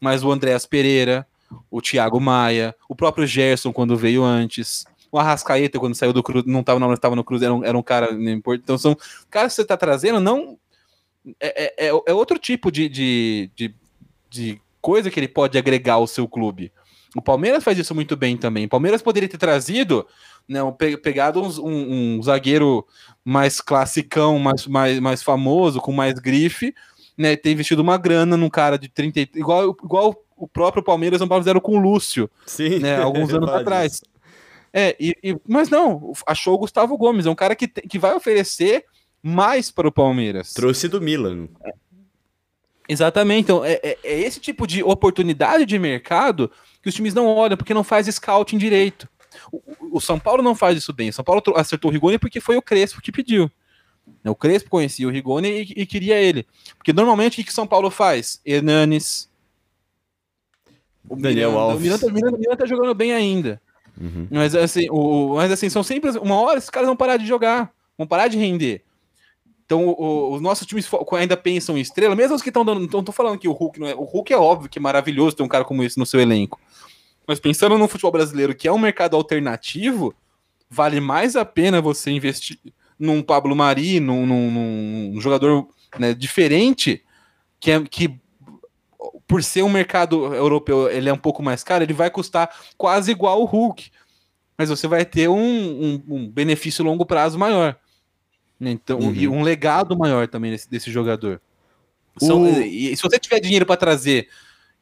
Mas o Andréas Pereira, o Thiago Maia, o próprio Gerson, quando veio antes, o Arrascaeta, quando saiu do Cruz, não estava não estava no Cruz, era um, era um cara importante. Então, são caras que você está trazendo, não. É, é, é, outro tipo de, de, de, de coisa que ele pode agregar ao seu clube. O Palmeiras faz isso muito bem também. O Palmeiras poderia ter trazido, né, pegado um, um, um zagueiro mais classicão, mais, mais, mais famoso, com mais grife, né, ter investido uma grana num cara de 30, igual, igual o próprio Palmeiras não fizeram com o Lúcio, Sim, né, alguns anos atrás. É, e, e, mas não, achou o Gustavo Gomes, é um cara que, te, que vai oferecer mais para o Palmeiras. Trouxe do Milan. É. Exatamente, então é, é, é, esse tipo de oportunidade de mercado que os times não olham, porque não faz scouting direito. O, o São Paulo não faz isso bem. O São Paulo acertou o Rigoni porque foi o Crespo que pediu. O Crespo conhecia o Rigoni e, e queria ele. Porque normalmente o que o São Paulo faz? Hernanes. O Daniel Miranda, Alves. O Miranda, o Miranda, o Miranda tá jogando bem ainda. Uhum. Mas, assim, o, mas assim, são sempre. Uma hora esses caras vão parar de jogar, vão parar de render. Então, o, os nossos times ainda pensam em estrela, mesmo os que estão dando. Então, tô falando que o Hulk não é. O Hulk é óbvio que é maravilhoso ter um cara como esse no seu elenco. Mas pensando no futebol brasileiro, que é um mercado alternativo, vale mais a pena você investir num Pablo Mari, num, num, num jogador né, diferente, que, é, que por ser um mercado europeu, ele é um pouco mais caro, ele vai custar quase igual o Hulk. Mas você vai ter um, um, um benefício longo prazo maior. Então, uhum. e um legado maior também desse, desse jogador. São, e, se você tiver dinheiro para trazer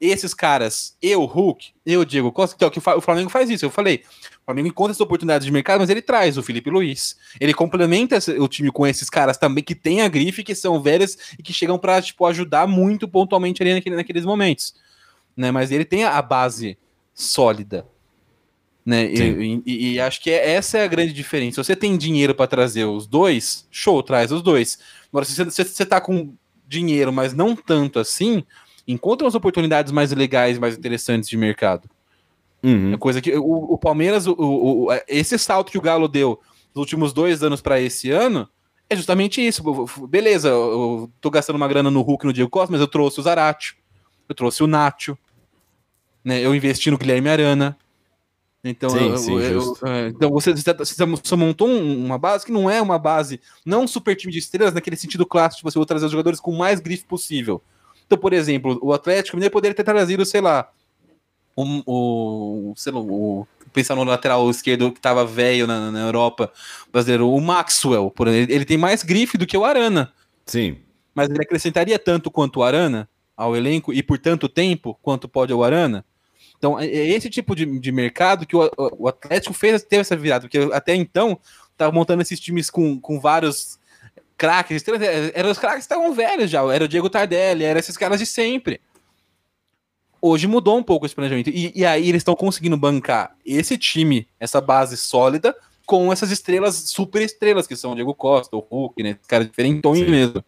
esses caras, eu, Hulk, eu, Diego Costa, que é o que o Flamengo faz isso. Eu falei, o Flamengo encontra essas oportunidades de mercado, mas ele traz o Felipe Luiz. Ele complementa o time com esses caras também que tem a grife, que são velhas e que chegam para tipo, ajudar muito pontualmente ali naquele, naqueles momentos. Né? Mas ele tem a base sólida. Né? E, e, e, acho que é, essa é a grande diferença. Se você tem dinheiro para trazer os dois, show, traz os dois. Agora, se você, se você tá com dinheiro, mas não tanto assim, encontra as oportunidades mais legais, mais interessantes de mercado. Uhum. É coisa que o, o Palmeiras, o, o, esse salto que o Galo deu nos últimos dois anos para esse ano é justamente isso. Beleza, eu tô gastando uma grana no Hulk no Diego Costa, mas eu trouxe o Zarate, eu trouxe o Nacho, né? Eu investi no Guilherme Arana. Então, sim, eu, sim, eu, é, então você, você, montou uma base que não é uma base, não um super time de estrelas naquele sentido clássico, tipo, você vai trazer os jogadores com mais grife possível. Então, por exemplo, o Atlético Mineiro poderia ter trazido, sei lá, o, o sei lá, o pensar no lateral esquerdo que estava velho na, na, Europa brasileiro, o Maxwell, por exemplo, ele tem mais grife do que o Arana. Sim. Mas ele acrescentaria tanto quanto o Arana ao elenco e por tanto tempo quanto pode o Arana. Então, é, é esse tipo de, de mercado que o, o Atlético fez ter essa virada, porque até então estava montando esses times com, com vários craques, é, eram os craques que estavam velhos já, era o Diego Tardelli, eram esses caras de sempre. Hoje mudou um pouco esse planejamento. E, e aí eles estão conseguindo bancar esse time, essa base sólida, com essas estrelas, super estrelas, que são o Diego Costa, o Hulk, né? Cara diferentão mesmo.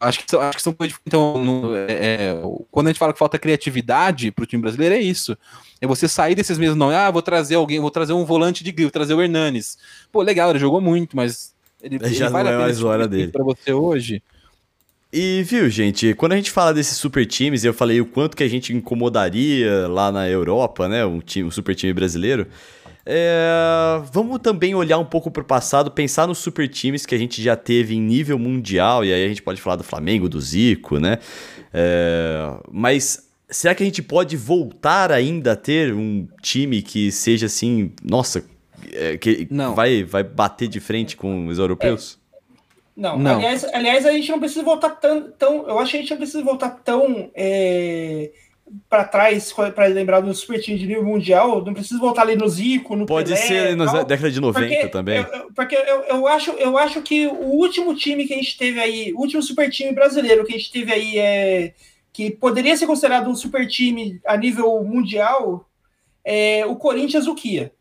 Acho que, acho que são então, no, é, é, quando a gente fala que falta criatividade para o time brasileiro, é isso. É você sair desses mesmos nomes. Ah, vou trazer alguém, vou trazer um volante de grilo, trazer o Hernanes. Pô, legal, ele jogou muito, mas ele, já ele não é mais hora dele. Para você hoje. E viu, gente, quando a gente fala desses super times, eu falei o quanto que a gente incomodaria lá na Europa, né, um, time, um super time brasileiro. É, vamos também olhar um pouco para o passado, pensar nos super times que a gente já teve em nível mundial, e aí a gente pode falar do Flamengo, do Zico, né? É, mas será que a gente pode voltar ainda a ter um time que seja assim, nossa, é, que não. Vai, vai bater de frente com os europeus? Não, não. Aliás, aliás, a gente não precisa voltar tão, tão. Eu acho que a gente não precisa voltar tão é, para trás para lembrar do super time de nível mundial. Não precisa voltar ali no Zico, no Pode Pelé, ser na década de 90 porque, também. Eu, porque eu, eu, acho, eu acho que o último time que a gente teve aí, o último super time brasileiro que a gente teve aí é que poderia ser considerado um super time a nível mundial, é o Corinthians o Kia.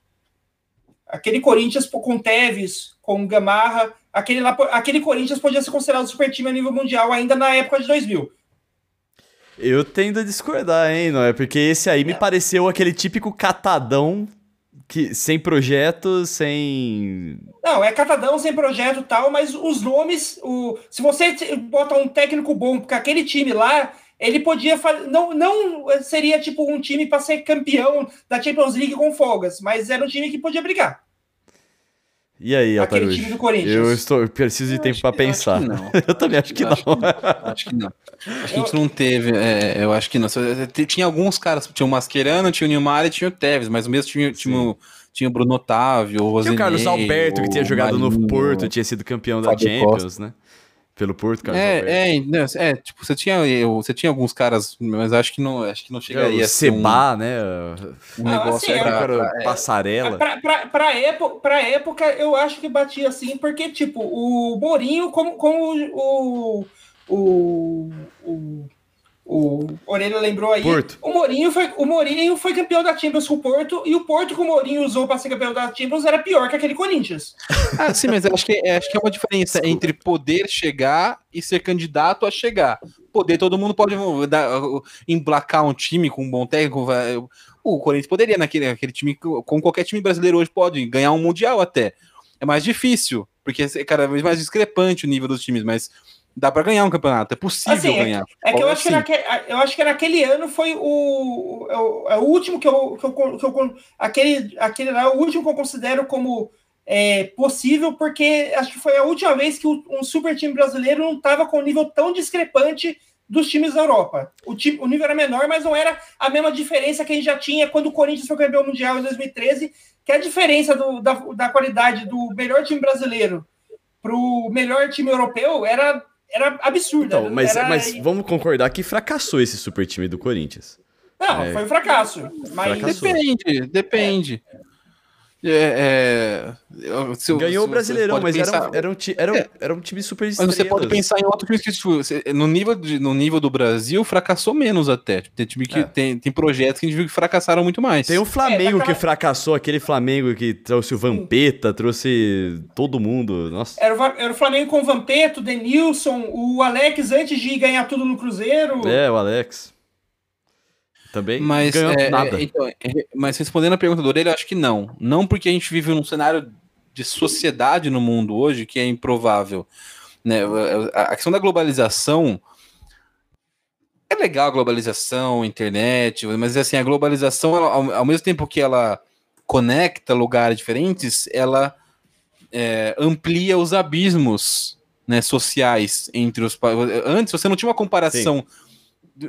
Aquele Corinthians com Tevez, com Gamarra, aquele, lá, aquele Corinthians podia ser considerado super time a nível mundial ainda na época de 2000. Eu tendo a discordar, hein, não é? Porque esse aí me é. pareceu aquele típico catadão que, sem projeto, sem. Não, é catadão, sem projeto e tal, mas os nomes. O, se você bota um técnico bom, porque aquele time lá, ele podia fazer. Não, não seria tipo um time para ser campeão da Champions League com folgas, mas era um time que podia brigar. E aí, Aquele time do Corinthians. Eu, estou, eu preciso de eu tempo para pensar. eu também acho que, eu não. Acho que não. Acho que não. a gente não teve. É, eu acho que não. Tinha alguns caras. Tinha o Mascherano, tinha o Nilmar e tinha o Tevez, mas o mesmo tinha, tinha, o, tinha o Bruno Otávio, o Rosinei, Tinha o Carlos Alberto, que tinha jogado Marinho, no Porto, tinha sido campeão da Champions, Costa. né? Pelo Porto, cara. É, é, é, tipo, você tinha, você tinha alguns caras, mas acho que não, acho que não chegaria é, o a ser Seba, um, né? Um negócio assim, era, pra, é, passarela. Pra, pra, pra, época, pra época, eu acho que batia assim, porque, tipo, o Borinho, como, como o, o, o o Orelha lembrou aí. Porto. O Mourinho, foi, o Mourinho foi campeão da Champions com o Porto e o Porto que o Mourinho usou para ser campeão da Champions era pior que aquele Corinthians. ah, sim, mas acho que, acho que é uma diferença Desculpa. entre poder chegar e ser candidato a chegar. Poder, todo mundo pode dar, emplacar um time com um bom técnico. O Corinthians poderia, naquele aquele time, como qualquer time brasileiro hoje, pode ganhar um Mundial até. É mais difícil, porque é cada vez mais discrepante o nível dos times, mas dá para ganhar um campeonato, é possível assim, é ganhar. É, é que eu acho, assim. que naquele, eu acho que naquele ano foi o, é o, é o último que eu, que eu, que eu, aquele, aquele lá, o último que eu considero como é, possível, porque acho que foi a última vez que um super time brasileiro não estava com um nível tão discrepante dos times da Europa. O, time, o nível era menor, mas não era a mesma diferença que a gente já tinha quando o Corinthians foi campeão mundial em 2013, que a diferença do, da, da qualidade do melhor time brasileiro para o melhor time europeu era era absurda. Então, mas, era... mas vamos concordar que fracassou esse super time do Corinthians. Não, é... foi um fracasso. Mas... Depende, depende. É. É, é, se, Ganhou se, o Brasileirão, mas pensar... era, um, era, um, era, um, é. era um time super estrelas. Mas você pode pensar em outro time que tipo, no nível, de, no nível do Brasil fracassou menos até. Tipo, tem time que é. tem, tem projetos que a gente viu que fracassaram muito mais. Tem o Flamengo é, que fracassou, aquele Flamengo que trouxe o Vampeta, trouxe todo mundo. Nossa. Era o, era o Flamengo com o Vampeta, o Denilson, o Alex antes de ganhar tudo no Cruzeiro. É, o Alex. Também mas, é, nada. É, então, é, mas respondendo a pergunta do Orelha, eu acho que não. Não porque a gente vive num cenário de sociedade no mundo hoje que é improvável. Né? A questão da globalização é legal a globalização, internet, mas assim, a globalização, ela, ao, ao, mesmo tempo que ela conecta lugares diferentes, ela é, amplia os abismos né, sociais entre os Antes você não tinha uma comparação Sim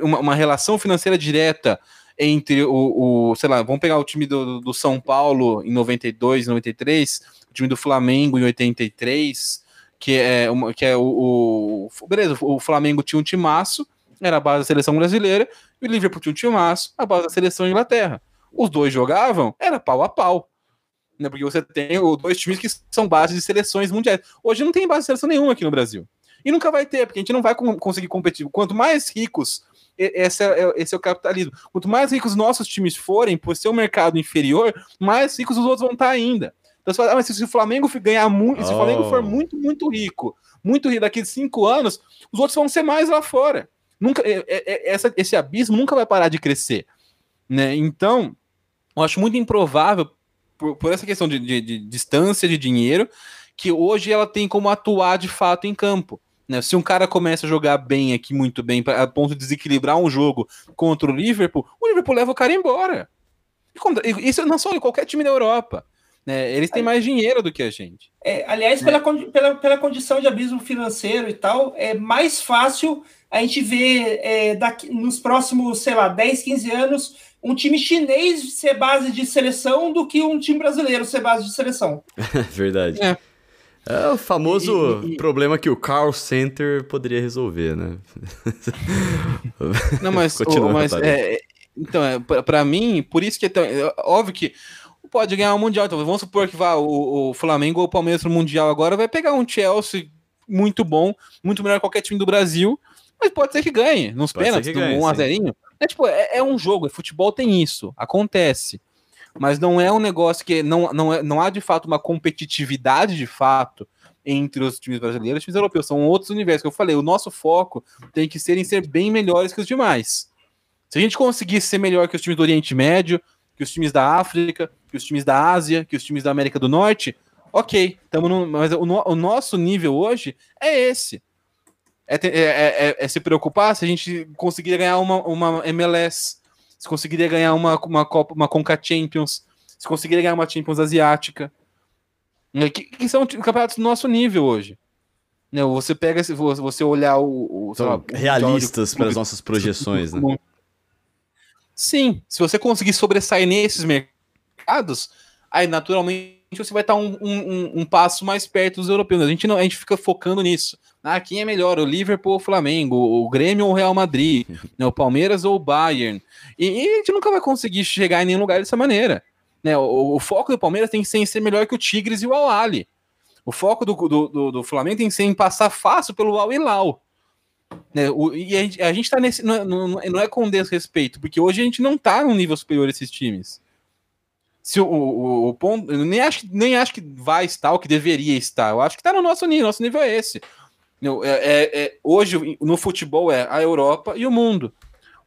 uma, uma relação financeira direta entre o, o, sei lá, vamos pegar o time do, do São Paulo em 92, 93, o time do Flamengo em 83, que é, uma, que é o, o, Beleza, o Flamengo tinha um timaço, era a base da seleção brasileira, e o Liverpool tinha um timaço, a base da seleção Inglaterra. Os dois jogavam, era pau a pau. Né, porque você tem dois times que são bases de seleções mundiais. Hoje não tem base de seleção nenhuma aqui no Brasil. E nunca vai ter, porque a gente não vai conseguir competir. Quanto mais ricos esse é, esse é o capitalismo. Quanto mais ricos nossos times forem, por ser um mercado inferior, mais ricos os outros vão estar ainda. Então você fala, ah, mas se o Flamengo ganhar muito, oh. se o Flamengo for oh. muito, muito rico, muito rico daqui de cinco anos, os outros vão ser mais lá fora. Nunca, é, é, é, essa, esse abismo nunca vai parar de crescer. Né? Então, eu acho muito improvável, por, por essa questão de, de, de distância de dinheiro, que hoje ela tem como atuar de fato em campo. Né? Se um cara começa a jogar bem aqui, muito bem, a ponto de desequilibrar um jogo contra o Liverpool, o Liverpool leva o cara embora. Isso não só em qualquer time da Europa. Né? Eles têm mais dinheiro do que a gente. É, aliás, né? pela, pela, pela condição de abismo financeiro e tal, é mais fácil a gente ver é, daqui, nos próximos, sei lá, 10, 15 anos, um time chinês ser base de seleção do que um time brasileiro ser base de seleção. Verdade. É. É o famoso e, e, problema que o Carl Center poderia resolver, né? Não, mas, o, mas é, então, é, para mim, por isso que é, tão, é óbvio que pode ganhar o um Mundial. Então, vamos supor que vá o, o Flamengo ou o Palmeiras no Mundial agora, vai pegar um Chelsea muito bom, muito melhor que qualquer time do Brasil, mas pode ser que ganhe, nos pode pênaltis, ganhe, 1 a 0 é, tipo, é, é, um jogo, é futebol tem isso, acontece. Mas não é um negócio que não, não, é, não há de fato uma competitividade de fato entre os times brasileiros e os times europeus. São outros universos que eu falei. O nosso foco tem que ser em ser bem melhores que os demais. Se a gente conseguir ser melhor que os times do Oriente Médio, que os times da África, que os times da Ásia, que os times da América do Norte, ok. Tamo no, mas o, o nosso nível hoje é esse. É, é, é, é, se preocupar se a gente conseguiria ganhar uma, uma MLS, se conseguiria ganhar uma, uma Copa, uma Conca Champions, se conseguiria ganhar uma Champions Asiática. Né, que, que são campeonatos do nosso nível hoje. Né, você pega, se você olhar o. o lá, realistas para as nossas projeções, né? Sim, se você conseguir sobressair nesses mercados, aí naturalmente você vai estar um, um, um, passo mais perto dos europeus. A gente não, a gente fica focando nisso. Ah, quem é melhor, o Liverpool ou o Flamengo, o Grêmio ou o Real Madrid, né, o Palmeiras ou o Bayern. E, e, a gente nunca vai conseguir chegar em nenhum lugar dessa maneira. Né, o, o foco do Palmeiras tem que ser em ser melhor que o Tigres e o Al O foco do, do, do, do, Flamengo tem que ser em passar fácil pelo Al Hilal. Né, o, e a gente, a gente tá nesse. Não, não, não é com desrespeito, porque hoje a gente não tá num nível superior a esses times se o, o, o, ponto. Eu nem acho, nem acho que vai estar o que deveria estar. Eu acho que está no nosso nível. Nosso nível é esse. É, é, é, hoje, no futebol, é a Europa e o mundo.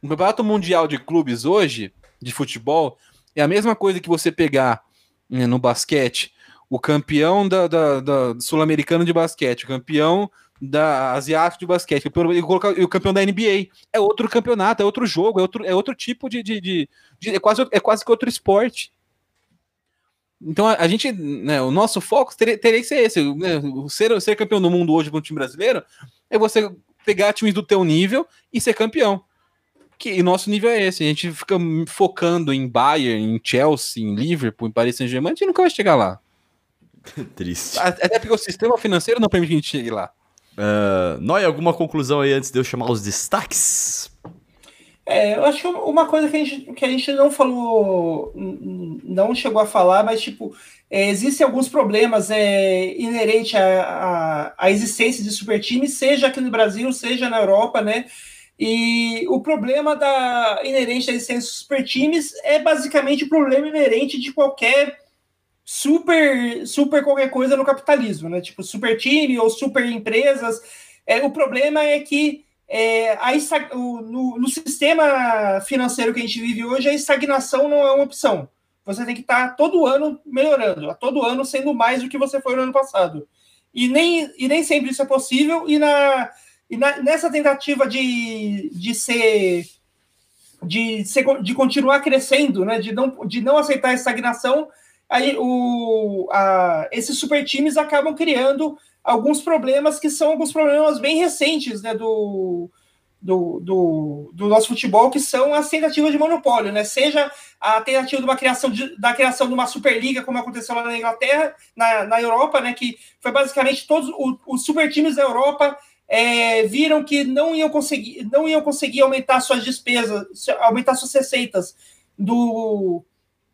O campeonato mundial de clubes hoje, de futebol, é a mesma coisa que você pegar né, no basquete o campeão da, da, da sul-americano de basquete, o campeão da asiático de basquete, e colocar o campeão da NBA. É outro campeonato, é outro jogo, é outro, é outro tipo de, de, de, de é, quase, é quase que outro esporte. Então a, a gente, né, o nosso foco teria, teria que ser esse. Né, ser, ser campeão do mundo hoje com o time brasileiro é você pegar times do teu nível e ser campeão. Que e nosso nível é esse. A gente fica focando em Bayern, em Chelsea, em Liverpool, em Paris Saint-Germain, a gente nunca vai chegar lá. Triste. Até porque o sistema financeiro não permite que a gente chegue lá. Uh, Noia, alguma conclusão aí antes de eu chamar os destaques? É, eu acho que uma coisa que a gente, que a gente não falou, não chegou a falar, mas tipo, é, existem alguns problemas é, inerentes à, à, à, existência de super times, seja aqui no Brasil, seja na Europa, né? E o problema da inerente à existência de super times é basicamente o problema inerente de qualquer super, super qualquer coisa no capitalismo, né? Tipo, super time ou super empresas. É, o problema é que é, a, no, no, sistema financeiro que a gente vive hoje, a estagnação não é uma opção. Você tem que estar todo ano melhorando, a todo ano sendo mais do que você foi no ano passado. E nem, e nem sempre isso é possível, e, na, e na, nessa tentativa de, de ser. De, ser, de continuar crescendo, né, de, não, de não aceitar a estagnação, aí o, a, esses super times acabam criando alguns problemas que são alguns problemas bem recentes né, do, do, do, do, nosso futebol, que são as tentativas de monopólio, né? Seja a tentativa de uma criação de, da criação de uma Superliga, como aconteceu lá na Inglaterra, na, na Europa, né? Que foi basicamente todos os super times da Europa é, viram que não iam conseguir, não iam conseguir aumentar suas despesas, aumentar suas receitas do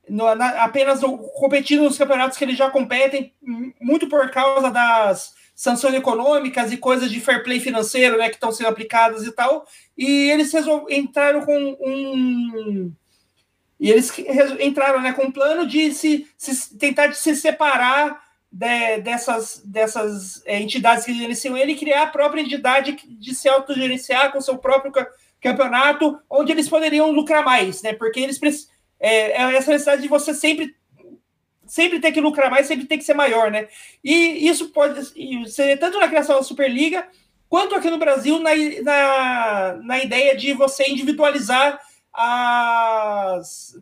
no, na, apenas competindo nos campeonatos que eles já competem, muito por causa das sanções econômicas e coisas de fair play financeiro né, que estão sendo aplicadas e tal. E eles entraram com um. E eles entraram né, com um plano de se, se tentar de se separar de, dessas, dessas é, entidades que gerenciam ele e criar a própria entidade de se autogerenciar com seu próprio campeonato, onde eles poderiam lucrar mais, né? Porque eles é, é essa necessidade de você sempre sempre ter que lucrar mais, sempre ter que ser maior, né? E isso pode ser tanto na criação da Superliga, quanto aqui no Brasil na, na, na ideia de você individualizar as,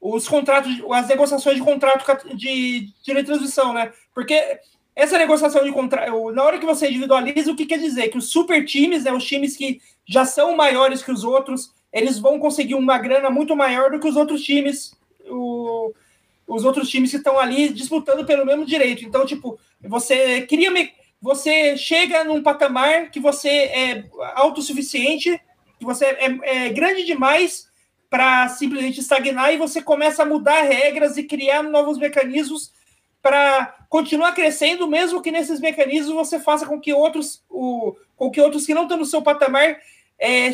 os contratos, as negociações de contrato de direito de transmissão, né? Porque essa negociação de contrato, na hora que você individualiza, o que quer dizer? Que os super times, né, os times que já são maiores que os outros, eles vão conseguir uma grana muito maior do que os outros times. O... os outros times que estão ali disputando pelo mesmo direito. Então, tipo, você cria. Você chega num patamar que você é autossuficiente, que você é, é grande demais para simplesmente estagnar e você começa a mudar regras e criar novos mecanismos para continuar crescendo, mesmo que nesses mecanismos você faça com que outros, o, com que outros que não estão no seu patamar é,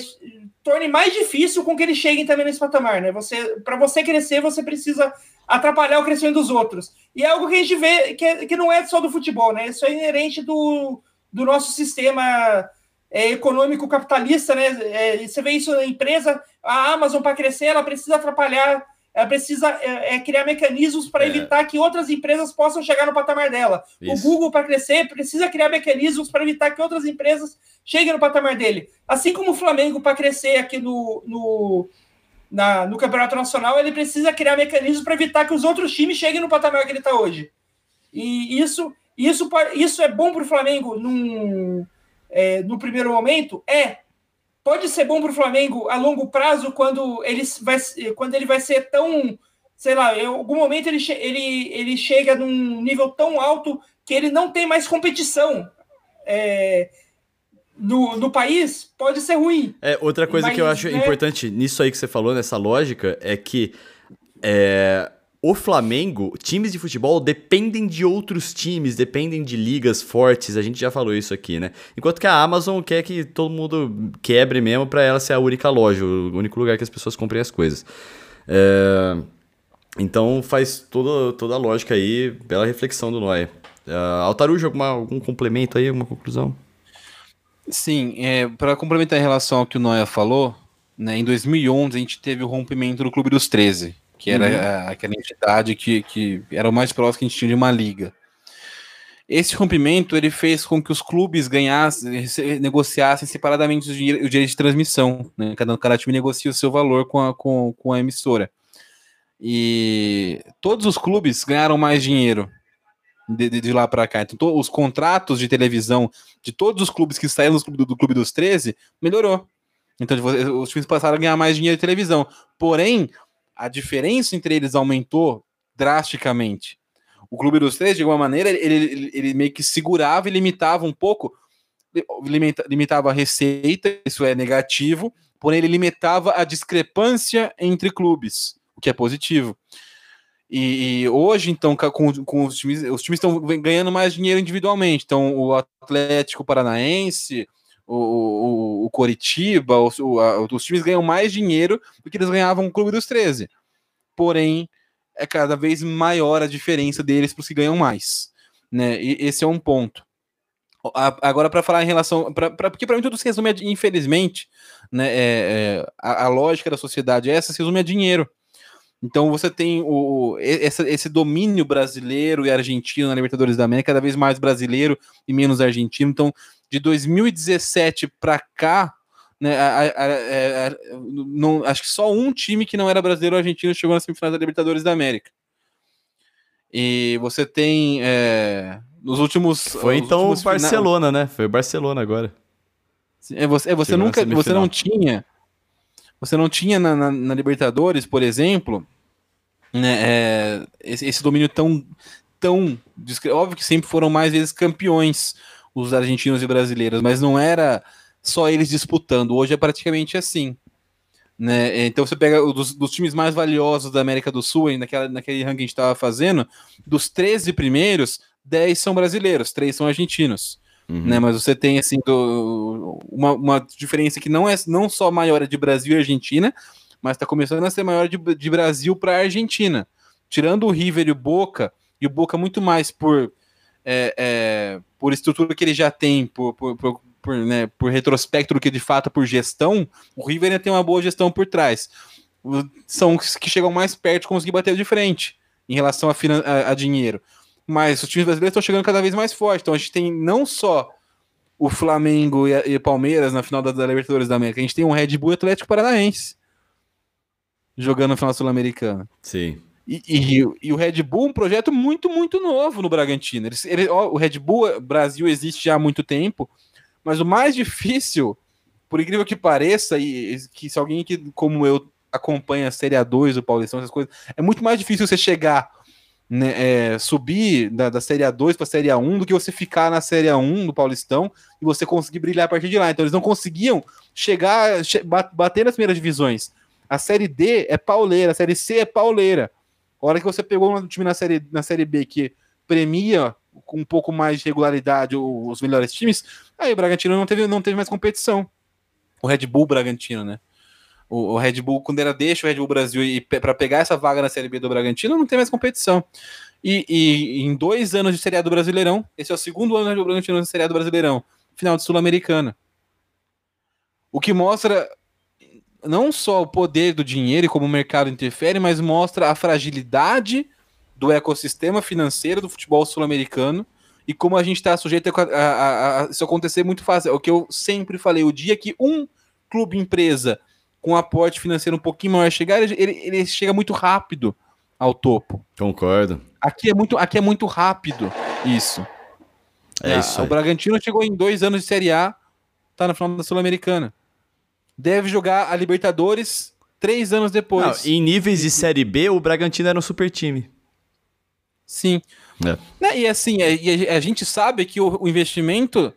torne mais difícil com que eles cheguem também nesse patamar, né? Você, para você crescer, você precisa atrapalhar o crescimento dos outros. E é algo que a gente vê que, é, que não é só do futebol, né? Isso é inerente do, do nosso sistema é, econômico capitalista, né? É, você vê isso na empresa, a Amazon para crescer, ela precisa atrapalhar ela precisa é, é, criar mecanismos para é. evitar que outras empresas possam chegar no patamar dela. Isso. O Google, para crescer, precisa criar mecanismos para evitar que outras empresas cheguem no patamar dele. Assim como o Flamengo, para crescer aqui no, no, na, no Campeonato Nacional, ele precisa criar mecanismos para evitar que os outros times cheguem no patamar que ele está hoje. E isso, isso, isso é bom para o Flamengo num, é, no primeiro momento? É, pode ser bom para o Flamengo a longo prazo quando ele vai, quando ele vai ser tão, sei lá, em algum momento ele, ele, ele chega num nível tão alto que ele não tem mais competição é, no, no país, pode ser ruim. É, outra coisa Mas, que eu acho é... importante nisso aí que você falou, nessa lógica, é que é, o Flamengo, times de futebol dependem de outros times, dependem de ligas fortes, a gente já falou isso aqui, né? Enquanto que a Amazon quer que todo mundo quebre mesmo para ela ser a única loja, o único lugar que as pessoas comprem as coisas. É... Então faz toda, toda a lógica aí pela reflexão do Noé. Uh, Altarujo, alguma, algum complemento aí, alguma conclusão? Sim, é, para complementar em relação ao que o Noé falou, né, em 2011 a gente teve o rompimento do Clube dos 13, que era uhum. aquela entidade que, que era o mais próximo que a gente tinha de uma liga. Esse rompimento ele fez com que os clubes ganhassem, negociassem separadamente o, dinheiro, o direito de transmissão. Né? Cada, cada time negocia o seu valor com a, com, com a emissora. E todos os clubes ganharam mais dinheiro de, de, de lá para cá. Então, to, os contratos de televisão de todos os clubes que saíram do, do, do Clube dos 13 melhorou. Então, os times passaram a ganhar mais dinheiro de televisão. Porém, a diferença entre eles aumentou drasticamente. O Clube dos Três, de alguma maneira, ele, ele, ele meio que segurava e limitava um pouco, limita, limitava a receita, isso é negativo, porém ele limitava a discrepância entre clubes, o que é positivo. E, e hoje, então, com, com os times, os times estão ganhando mais dinheiro individualmente. Então, o Atlético Paranaense, o, o, o Coritiba, o, a, os times ganham mais dinheiro do que eles ganhavam no Clube dos 13. Porém, é cada vez maior a diferença deles para os que ganham mais. Né? E esse é um ponto. Agora, para falar em relação. Pra, pra, porque para mim tudo se resume, a, infelizmente, né, é, é, a, a, lógica da sociedade é essa, se resume a dinheiro. Então você tem o, esse, esse domínio brasileiro e argentino na Libertadores da América, cada vez mais brasileiro e menos argentino. Então, de 2017 para cá, né, a, a, a, é, não, acho que só um time que não era brasileiro ou argentino chegou na semifinal da Libertadores da América. E você tem é, nos últimos. Foi então o Barcelona, final... né? Foi o Barcelona agora. É, você, é, você nunca. Você não tinha. Você não tinha na, na, na Libertadores, por exemplo, né, é, esse, esse, domínio tão. tão Óbvio que sempre foram mais vezes campeões os argentinos e brasileiros, mas não era só eles disputando. Hoje é praticamente assim. Né? Então você pega dos, dos times mais valiosos da América do Sul, naquela, naquele ranking que a gente estava fazendo, dos 13 primeiros, 10 são brasileiros, 3 são argentinos. Uhum. Né? Mas você tem assim do, uma, uma diferença que não é não só maior de Brasil e Argentina, mas está começando a ser maior de, de Brasil para Argentina. Tirando o River e o Boca, e o Boca muito mais por é, é, por estrutura que ele já tem, por, por, por, por, né, por retrospecto do que de fato por gestão, o River ainda tem uma boa gestão por trás. São os que chegam mais perto de conseguir bater de frente em relação a, a, a dinheiro. Mas os times brasileiros estão chegando cada vez mais forte. Então a gente tem não só o Flamengo e, o Palmeiras na final da, da, Libertadores da América, a gente tem um Red Bull Atlético Paranaense jogando na final sul-americana. Sim. E, e, e, o Red Bull, um projeto muito, muito novo no Bragantino. Ele, ele, ó, o Red Bull Brasil existe já há muito tempo, mas o mais difícil, por incrível que pareça, e que se alguém que, como eu, acompanha a Série A2, o Paulistão, essas coisas, é muito mais difícil você chegar né, é, subir da, da Série A2 para a Série A1 do que você ficar na Série A1 do Paulistão e você conseguir brilhar a partir de lá. Então eles não conseguiam chegar, che bater nas primeiras divisões. A Série D é pauleira, a Série C é pauleira. A hora que você pegou um time na Série, na série B que premia com um pouco mais de regularidade os melhores times, aí o Bragantino não teve, não teve mais competição. O Red Bull Bragantino, né? O, o Red Bull, quando era deixa o Red Bull Brasil e para pegar essa vaga na Série B do Bragantino, não tem mais competição. E, e, em dois anos de Série A do Brasileirão, esse é o segundo ano do Bragantino na Série A do Brasileirão, final de Sul-Americana. O que mostra não só o poder do dinheiro e como o mercado interfere, mas mostra a fragilidade do ecossistema financeiro do futebol sul-americano e como a gente está sujeito a, a, a, isso acontecer muito fácil. É o que eu sempre falei, o dia que um clube empresa com aporte financeiro um pouquinho maior chegar, ele, ele chega muito rápido ao topo. Concordo. Aqui é muito, aqui é muito rápido isso. É, isso. Aí. O Bragantino chegou em dois anos de Série A, tá na final da Sul-Americana. Deve jogar a Libertadores três anos depois. Não, em níveis de Série B, o Bragantino era um super time. Sim. É. Né, e assim, a, a, gente sabe que o, o investimento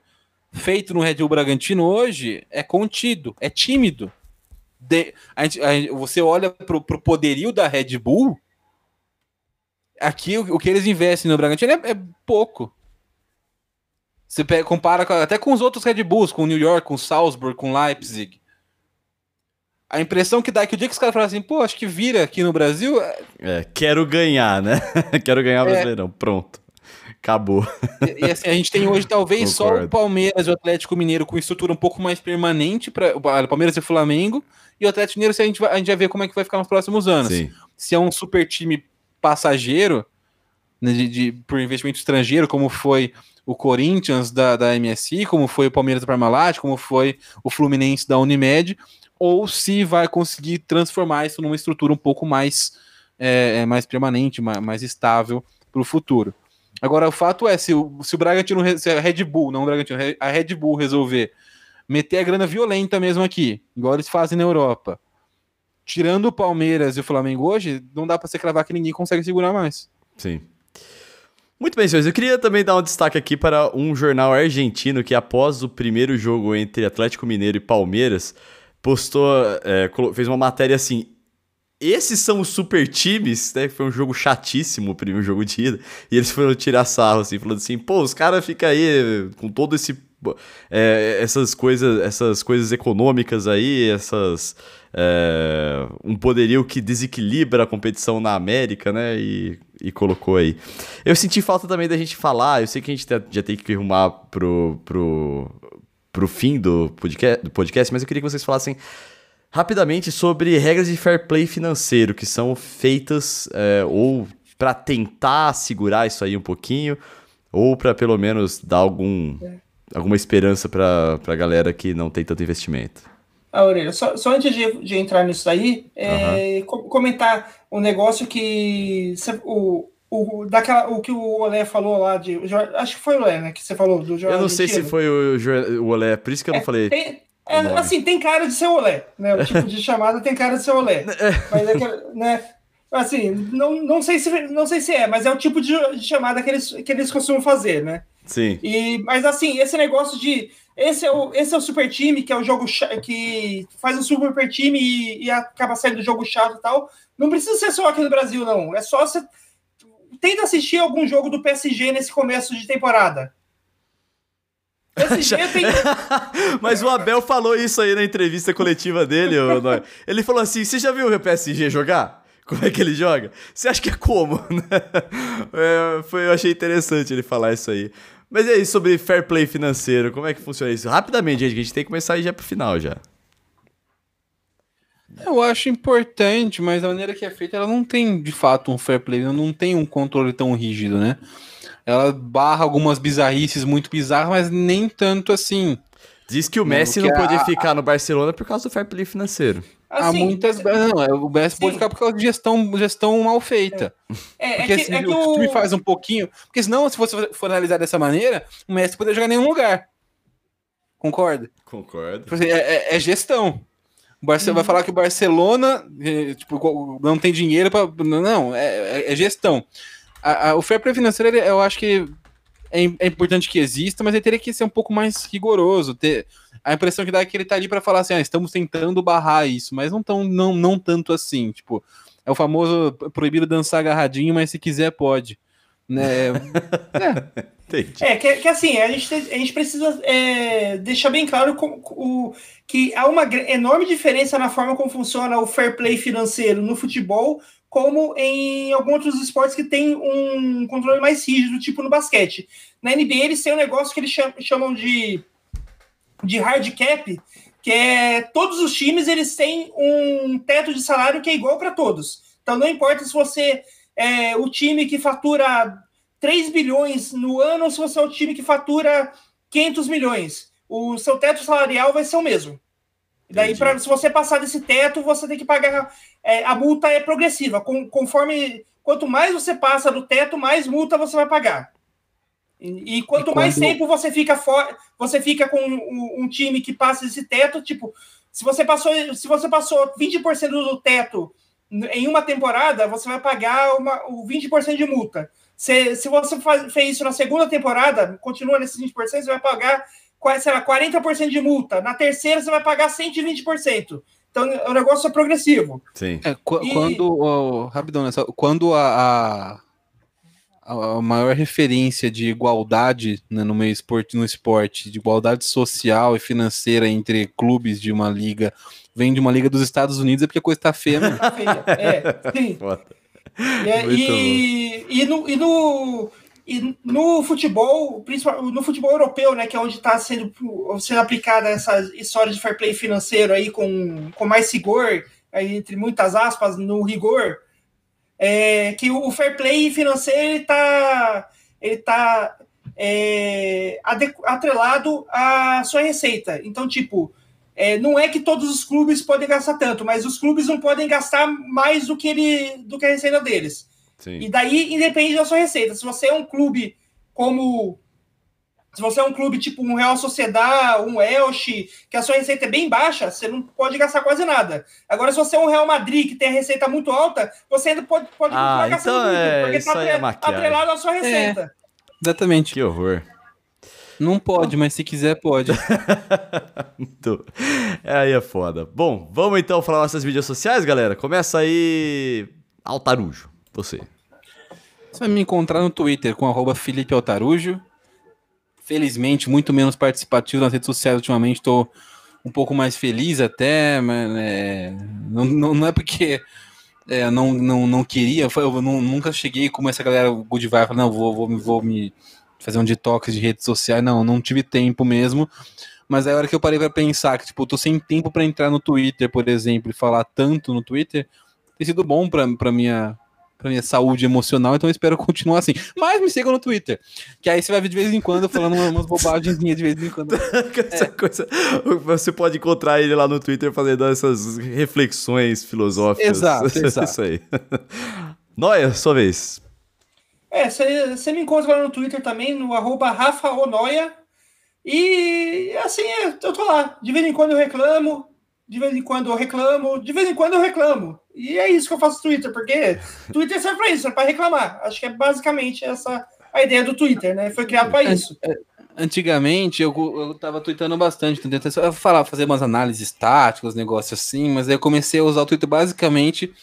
feito no Red Bull Bragantino hoje é contido, é tímido de, a gente, a você olha pro, pro poderio da Red Bull, aqui o, o que eles investem no Bragantino é, é pouco. Você pega, compara com, até com os outros Red Bulls, com o New York, com o Salzburg, com o Leipzig. A impressão que dá é que o dia que os caras falam assim, pô, acho que vira aqui no Brasil. É, é quero ganhar, né? quero ganhar o é. Brasileirão. Pronto. Acabou. E, e, assim, a gente tem hoje talvez Concordo. só o Palmeiras e o Atlético Mineiro com estrutura um pouco mais permanente para o Palmeiras e o Flamengo. E o Atlético Mineiro, a gente, vai, a gente vai ver como é que vai ficar nos próximos anos. Sim. Se é um super time passageiro, né, de, de, por investimento estrangeiro, como foi o Corinthians da, da MSI, como foi o Palmeiras da Parmalat, como foi o Fluminense da Unimed, ou se vai conseguir transformar isso numa estrutura um pouco mais, é, é mais permanente, mais, mais estável para o futuro. Agora, o fato é, se o, se o Bragantino, se a Red Bull, não o Bragantino, a Red Bull resolver meter a grana violenta mesmo aqui, igual eles fazem na Europa, tirando o Palmeiras e o Flamengo hoje, não dá para você cravar que ninguém consegue segurar mais. Sim. Muito bem, senhores. Eu queria também dar um destaque aqui para um jornal argentino que, após o primeiro jogo entre Atlético Mineiro e Palmeiras, postou, é, fez uma matéria assim: esses são os super times, né? Foi um jogo chatíssimo o primeiro jogo de ida. E eles foram tirar sarro, assim, falando assim, pô, os caras ficam aí com todo esse. É, essas coisas essas coisas econômicas aí, essas. É, um poderio que desequilibra a competição na América, né? E, e colocou aí. Eu senti falta também da gente falar, eu sei que a gente já tem que arrumar pro, pro, pro fim do podcast, do podcast, mas eu queria que vocês falassem rapidamente sobre regras de fair play financeiro que são feitas é, ou para tentar segurar isso aí um pouquinho ou para pelo menos dar algum, é. alguma esperança para a galera que não tem tanto investimento. Ah, Aurelia, só, só antes de, de, entrar nisso aí, é, uhum. comentar um negócio que o, o, daquela, o que o Olé falou lá de. Acho que foi o Olé, né? Que você falou do Eu não sei se foi o, o Olé, por isso que eu não é, falei. Tem, é, assim, tem cara de ser olé, né? O tipo de chamada tem cara de ser olé. É. Mas é que, né? Assim, não, não, sei se, não sei se é, mas é o tipo de, chamada que eles, que eles costumam fazer, né? Sim. E, mas assim, esse negócio de. Esse é, o, esse é o super time, que é o jogo que faz um super time e, e acaba saindo do jogo chato e tal. Não precisa ser só aqui no Brasil, não. É só você. Tenta assistir algum jogo do PSG nesse começo de temporada. Tem... Mas o Abel falou isso aí na entrevista coletiva dele. ele falou assim: Você já viu o PSG jogar? Como é que ele joga? Você acha que é como? é, foi, eu achei interessante ele falar isso aí. Mas e aí, sobre fair play financeiro, como é que funciona isso? Rapidamente, gente, que a gente tem que começar aí já pro final já. Eu acho importante, mas a maneira que é feita, ela não tem de fato um fair play, não tem um controle tão rígido, né? Ela barra algumas bizarrices muito bizarras, mas nem tanto assim. Diz que o Messi não, podia a... ficar no Barcelona por causa do fair play financeiro. Assim, Há muitas. Não, é, o Messi sim. pode ficar por causa de gestão, gestão mal feita. É, é porque é que, se é o time faz um pouquinho. Porque senão, se você for analisar dessa maneira, o Messi poderia jogar em nenhum lugar. Concorda? Concordo. É, é, é gestão. O Barcelona hum. vai falar que o Barcelona tipo, não tem dinheiro para. Não, é, é gestão. A, a, o fair play financeiro, ele, eu acho que é, é, importante que exista, mas ele teria que ser um pouco mais rigoroso. Ter, a impressão que dá é que ele tá ali para falar assim, ah, estamos tentando barrar isso, mas não tão, não, não tanto assim, tipo, é o famoso proibido dançar agarradinho, mas se quiser pode. Né? é. é que, que, assim, a gente, a gente precisa é, deixar bem claro com, o, que há uma enorme diferença na forma como funciona o fair play financeiro no futebol, como em alguns outros esportes que tem um controle mais rígido, tipo no basquete. Na NBA eles têm um negócio que eles chamam de, de hard cap, que é todos os times eles têm um teto de salário que é igual para todos. Então não importa se você é o time que fatura 3 bilhões no ano ou se você é o time que fatura 500 milhões. O seu teto salarial vai ser o mesmo. Daí, pra, se você passar desse teto, você tem que pagar. É, a multa é progressiva. Com, conforme. Quanto mais você passa do teto, mais multa você vai pagar. E, e quanto e quando... mais tempo você fica fora, você fica com um, um, time que passa esse teto, tipo, se você passou, se você passou 20% do teto em uma temporada, você vai pagar uma, o 20% de multa. Se, se você faz, fez isso na segunda temporada, continua nesses 20%, você vai pagar, sei lá, 40% de multa. Na terceira, você vai pagar 120%. Então, o negócio é progressivo. Sim. É, qu e... Quando, oh, rapidão, né, quando a, a a maior referência de igualdade né, no meio esporte, no esporte, de igualdade social e financeira entre clubes de uma liga, vem de uma liga dos Estados Unidos, é porque a coisa tá feia, né? é, sim. É, e, e, no, e, no, e no futebol, no futebol europeu, né, que é onde está sendo, sendo aplicada essa história de fair play financeiro aí com, com mais rigor, aí, entre muitas aspas, no rigor, é, que o fair play financeiro está ele tá, é, atrelado à sua receita. Então, tipo, é, não é que todos os clubes podem gastar tanto, mas os clubes não podem gastar mais do que, ele, do que a receita deles. Sim. E daí independe da sua receita. Se você é um clube como se você é um clube tipo um Real Sociedad, um Elche, que a sua receita é bem baixa, você não pode gastar quase nada. Agora, se você é um Real Madrid, que tem a receita muito alta, você ainda pode, pode ah, gastar então muito, é, porque está é atrelado à sua receita. É, exatamente. Que horror. Não pode, mas se quiser, pode. Muito. Aí é foda. Bom, vamos então falar nossas mídias sociais, galera. Começa aí. Altarujo, você. Você vai me encontrar no Twitter com arroba Felipe Altarujo felizmente, muito menos participativo nas redes sociais ultimamente. Estou um pouco mais feliz até, mas é, não, não, não, é porque é, não, não, não queria, eu não, nunca cheguei como essa galera good vibe, não, vou, vou, vou me fazer um detox de redes sociais, não, não tive tempo mesmo. Mas é a hora que eu parei para pensar que, tipo, tô sem tempo para entrar no Twitter, por exemplo, e falar tanto no Twitter, tem sido bom para minha pra minha saúde emocional, então eu espero continuar assim. Mas me sigam no Twitter, que aí você vai ver de vez em quando falando umas bobagens de vez em quando. Essa é. coisa, você pode encontrar ele lá no Twitter fazendo essas reflexões filosóficas. Exato, exato. Isso aí. Noia, sua vez. É, você me encontra lá no Twitter também, no arroba Rafa Onoia. E assim, eu tô lá. De vez em quando eu reclamo, de vez em quando eu reclamo, de vez em quando eu reclamo. E é isso que eu faço no Twitter, porque Twitter serve para isso, é para reclamar. Acho que é basicamente essa a ideia do Twitter, né? Foi criado para isso. É, antigamente eu, eu tava tweetando bastante, tentando falar, fazer umas análises táticas, negócios assim, mas aí eu comecei a usar o Twitter basicamente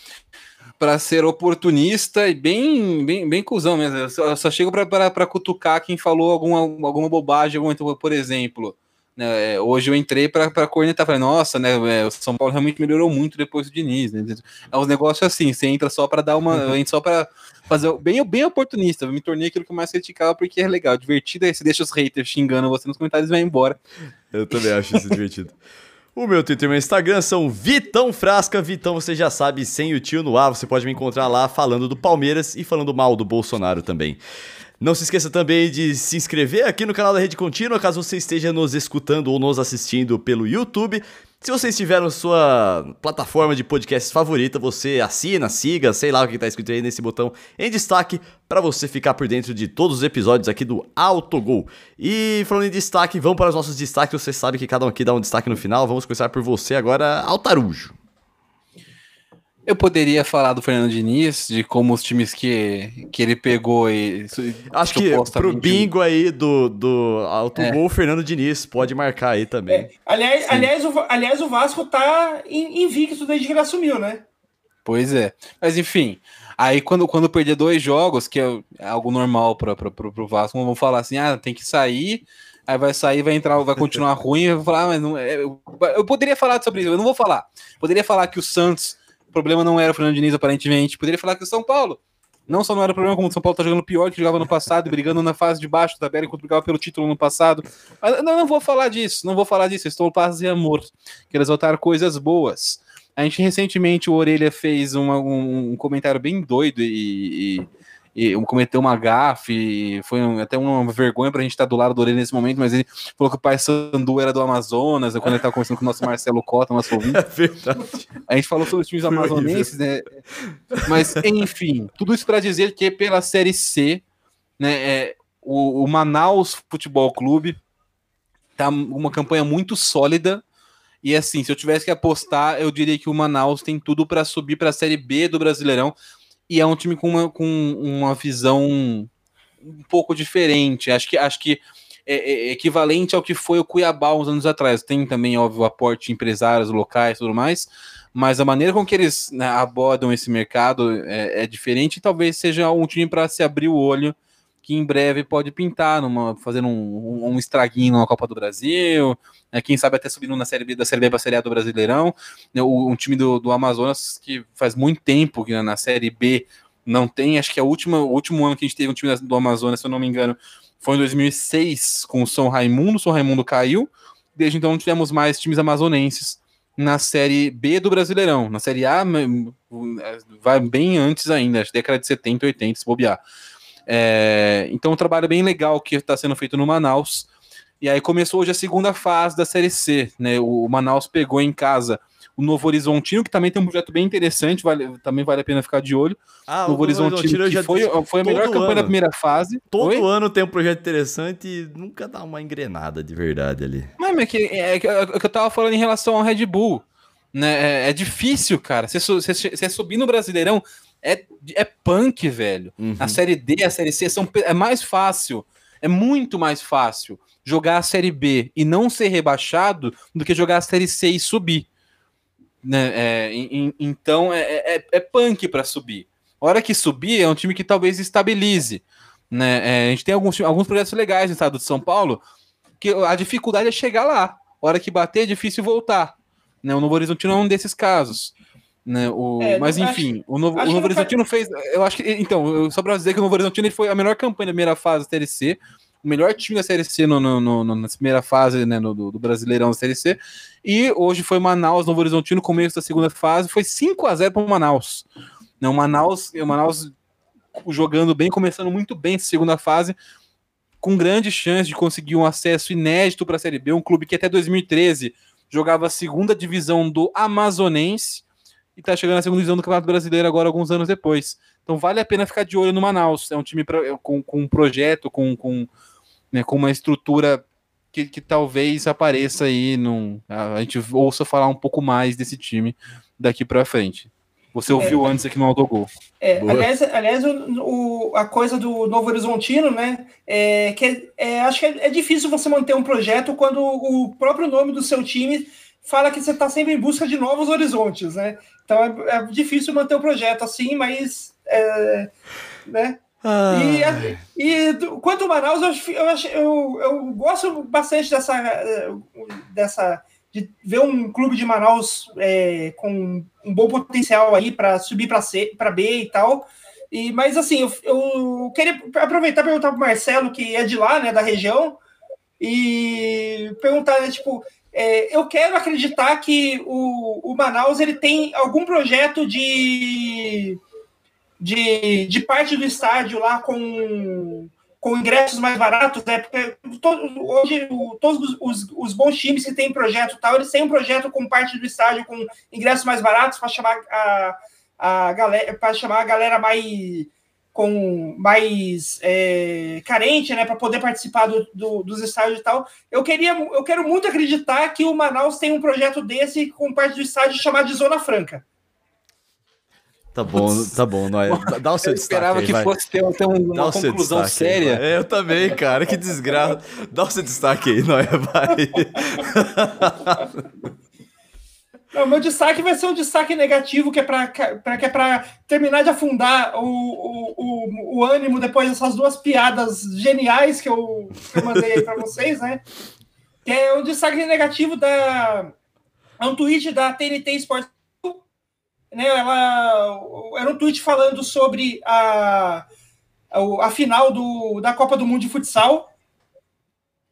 para ser oportunista e bem, bem, bem cuzão mesmo. Eu só, eu só chego para cutucar quem falou alguma, alguma bobagem, alguma, por exemplo. Né, é, hoje eu entrei para cornetar, falei, nossa, né, é, o São Paulo realmente melhorou muito depois do Diniz, né? É uns negócios assim, você entra só para dar uma, uhum. entra só para fazer bem, bem oportunista, eu me tornei aquilo que eu mais criticava porque é legal, divertido, aí você deixa os haters xingando você nos comentários e vai embora. Eu também acho isso divertido. O meu Twitter e meu Instagram são Vitão Frasca. Vitão, você já sabe, sem o tio no ar, você pode me encontrar lá falando do Palmeiras e falando mal do Bolsonaro também. Não se esqueça também de se inscrever aqui no canal da Rede Contínua, caso você esteja nos escutando ou nos assistindo pelo YouTube. Se você estiver na sua plataforma de podcast favorita, você assina, siga, sei lá o que está escrito aí nesse botão em destaque, para você ficar por dentro de todos os episódios aqui do Autogol. E falando em destaque, vamos para os nossos destaques. Você sabe que cada um aqui dá um destaque no final. Vamos começar por você agora, Altarujo. Eu poderia falar do Fernando Diniz, de como os times que, que ele pegou e. Acho que pro bingo aí do, do autogol, é. Fernando Diniz pode marcar aí também. É. Aliás, aliás, o, aliás, o Vasco tá invicto desde que ele assumiu, né? Pois é. Mas enfim, aí quando, quando perder dois jogos, que é algo normal para o Vasco, vamos falar assim: ah, tem que sair aí vai sair, vai entrar, vai continuar ruim, eu vou falar, ah, mas não, é, eu, eu, poderia falar sobre isso, eu não vou falar. Poderia falar que o Santos, o problema não era o Fernando Diniz, aparentemente. Poderia falar que o São Paulo, não só não era problema, como o São Paulo tá jogando pior que jogava no passado, brigando na fase de baixo da tabela enquanto brigava pelo título no passado. Mas, não, não vou falar disso, não vou falar disso, estou paz e amor. Quero exaltar coisas boas. A gente recentemente, o Orelha fez uma, um, um comentário bem doido e, e e cometeu uma gafe, foi um, até uma vergonha pra gente estar do lado do Orelha nesse momento, mas ele falou que o pai Sandu era do Amazonas, quando ele estava conversando com o nosso Marcelo Cota, nosso ouvinte. É verdade. A gente falou sobre os times amazonenses, né? Mas, enfim, tudo isso para dizer que pela Série C, né, é, o, o Manaus Futebol Clube tá uma campanha muito sólida, e assim, se eu tivesse que apostar, eu diria que o Manaus tem tudo para subir para a Série B do Brasileirão e é um time com uma, com uma visão um pouco diferente. Acho que, acho que é, é equivalente ao que foi o Cuiabá uns anos atrás. Tem também, óbvio, o aporte de empresários locais e tudo mais, mas a maneira com que eles né, abordam esse mercado é, é diferente e talvez seja um time para se abrir o olho que em breve pode pintar, numa, fazendo um, um, estraguinho na Copa do Brasil, né, quem sabe até subindo na Série B, da Série B para a Série A do Brasileirão. Né, o, um time do, do Amazonas que faz muito tempo que na Série B não tem, acho que é a última, o último ano que a gente teve um time do Amazonas, se eu não me engano, foi em 2006 com o São Raimundo, o São Raimundo caiu, desde então não tivemos mais times amazonenses na Série B do Brasileirão. Na Série A vai bem antes ainda, década de 70, 80, se bobear. É, então, um trabalho bem legal que está sendo feito no Manaus. E aí começou hoje a segunda fase da Série C. Né? O, Manaus pegou em casa o Novo Horizontino, que também tem um projeto bem interessante, vale, também vale a pena ficar de olho. Ah, Novo o Horizontino, Horizontino que foi, foi a melhor ano, campanha da primeira fase. Todo Oi? ano tem um projeto interessante e nunca dá uma engrenada de verdade ali. Mas é que, é, é, que eu tava falando em relação ao Red Bull. Né? É, é difícil, cara. Você, você, você subir no Brasileirão é, é punk, velho. Uhum. A série D, a série C são, é mais fácil, é muito mais fácil jogar a série B e não ser rebaixado do que jogar a série C e subir. Né? É, em, então é, é, é, é punk para subir. A hora que subir é um time que talvez estabilize. Né? É, a gente tem alguns, alguns projetos legais no estado de São Paulo que a dificuldade é chegar lá. A hora que bater é difícil voltar. Né? O Novo Horizonte não é um desses casos. Né, o, é, mas enfim, acho, o Novo, o Novo Horizontino fez. Eu acho que. Então, só para dizer que o Novo Horizontino foi a melhor campanha da primeira fase da Série C, o melhor time da Série C no, no, no, na primeira fase né, no, do, do, Brasileirão da Série C. E hoje foi Manaus, Novo Horizontino, começo da segunda fase, foi 5 a 0 para o Manaus. Né, o Manaus, o Manaus jogando bem, começando muito bem essa segunda fase, com grande chance de conseguir um acesso inédito para a Série B, um clube que até 2013 jogava a segunda divisão do Amazonense e tá chegando na segunda divisão do Campeonato Brasileiro agora, alguns anos depois. Então vale a pena ficar de olho no Manaus. É um time pra, com, com um projeto, com, com, né, com uma estrutura que, que talvez apareça aí. Num, a gente ouça falar um pouco mais desse time daqui para frente. Você ouviu é, antes aqui no Autogol. É, aliás, aliás o, o, a coisa do Novo Horizontino, né? É, que é, é acho que é, é, difícil você manter um projeto quando o próprio nome do seu time fala que você está sempre em busca de novos horizontes, né? Então é, é difícil manter o projeto assim, mas. É, né? Ah. E, e quanto ao Manaus, eu, eu, eu, eu, gosto bastante dessa, dessa. de ver um clube de Manaus é, com um bom potencial aí para subir para B e tal. E, mas assim, eu, eu queria aproveitar e perguntar para o Marcelo, que é de lá, né, da região, e perguntar, né, tipo, é, eu quero acreditar que o, o, Manaus ele tem algum projeto de, de, de parte do estádio lá com, com ingressos mais baratos, né? Porque hoje o, todos os, os, bons times que têm projeto tal, eles têm um projeto com parte do estádio com ingressos mais baratos para chamar a, a galera para chamar a galera mais com mais é, carente, né, para poder participar do, do, dos estádios e tal. Eu queria, eu quero muito acreditar que o Manaus tem um projeto desse com parte do estádio chamado de Zona Franca. Tá bom, tá bom, Noia. Dá o seu eu destaque. esperava aí, que vai. fosse ter, ter uma Dá conclusão destaque aí, séria. vai. É, eu também, cara. Que desgraça. Dá o seu destaque aí, Noia, vai. Não, meu destaque vai ser um destaque negativo, que é para que é para terminar de afundar o, o, o, o, ânimo depois dessas duas piadas geniais que eu, que eu mandei para vocês, né? Que é um destaque negativo da. É um tweet da TNT Sports. Né, ela era um tweet falando sobre a, a, a final do, da Copa do Mundo de Futsal.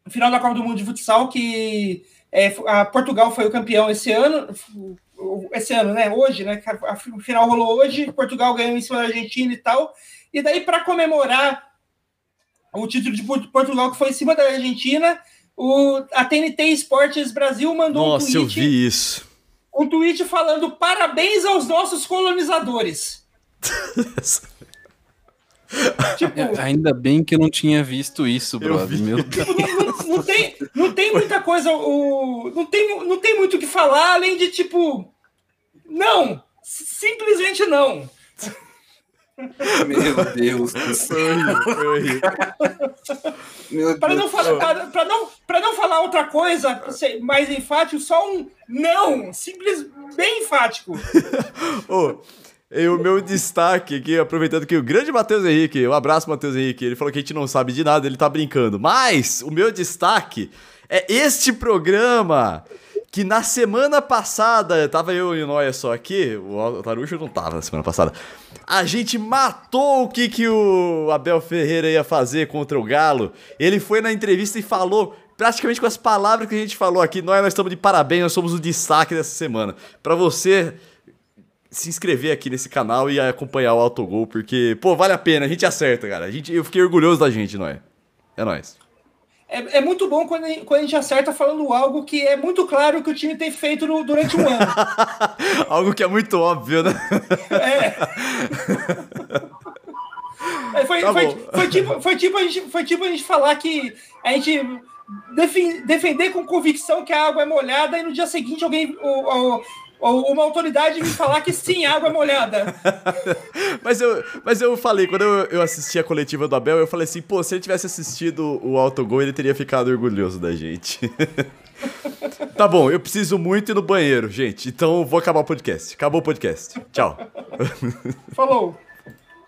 Final da Copa do Mundo de Futsal, que é, a Portugal foi o campeão esse ano, esse ano, né? Hoje, né? A final rolou hoje, Portugal ganhou em cima da Argentina e tal. E daí, para comemorar o título de Portugal que foi em cima da Argentina, o, a TNT Esportes Brasil mandou Nossa, um tweet. eu vi isso. Um tweet falando parabéns aos nossos colonizadores. tipo, Ainda bem que eu não tinha visto isso, brother. Meu Deus. Tipo, não, não, tem, não tem muita coisa. O, não, tem, não tem muito o que falar, além de tipo. Não! Simplesmente não. Meu Deus do céu. Para não, falar, pra, não, não falar outra coisa mais enfático, só um não, simples, bem enfático. oh, e o meu destaque aqui, aproveitando que o grande Matheus Henrique, um abraço, Matheus Henrique, ele falou que a gente não sabe de nada, ele tá brincando. Mas o meu destaque é este programa que na semana passada, tava eu e o Noia só aqui, o Tarucho não tava na semana passada. A gente matou o que, que o Abel Ferreira ia fazer contra o Galo. Ele foi na entrevista e falou praticamente com as palavras que a gente falou aqui. Nós, nós estamos de parabéns, nós somos o destaque dessa semana. Para você se inscrever aqui nesse canal e acompanhar o Autogol, porque, pô, vale a pena, a gente acerta, cara. A gente, eu fiquei orgulhoso da gente, não é? É nóis. É, é, muito bom quando a, gente, quando a, gente, acerta falando algo que é muito claro que o time tem feito no, durante um ano. algo que é muito óbvio, né? É. foi, tá foi, foi, tipo, foi, tipo a gente, foi tipo a gente falar que a gente defender com convicção que a água é molhada e no dia seguinte alguém. O, o, uma autoridade me falar que sim, água molhada. mas, eu, mas eu falei, quando eu, eu assisti a coletiva do Abel, eu falei assim, pô, se ele tivesse assistido o autogol, ele teria ficado orgulhoso da gente. tá bom, eu preciso muito ir no banheiro, gente. Então vou acabar o podcast. Acabou o podcast. Tchau. Falou.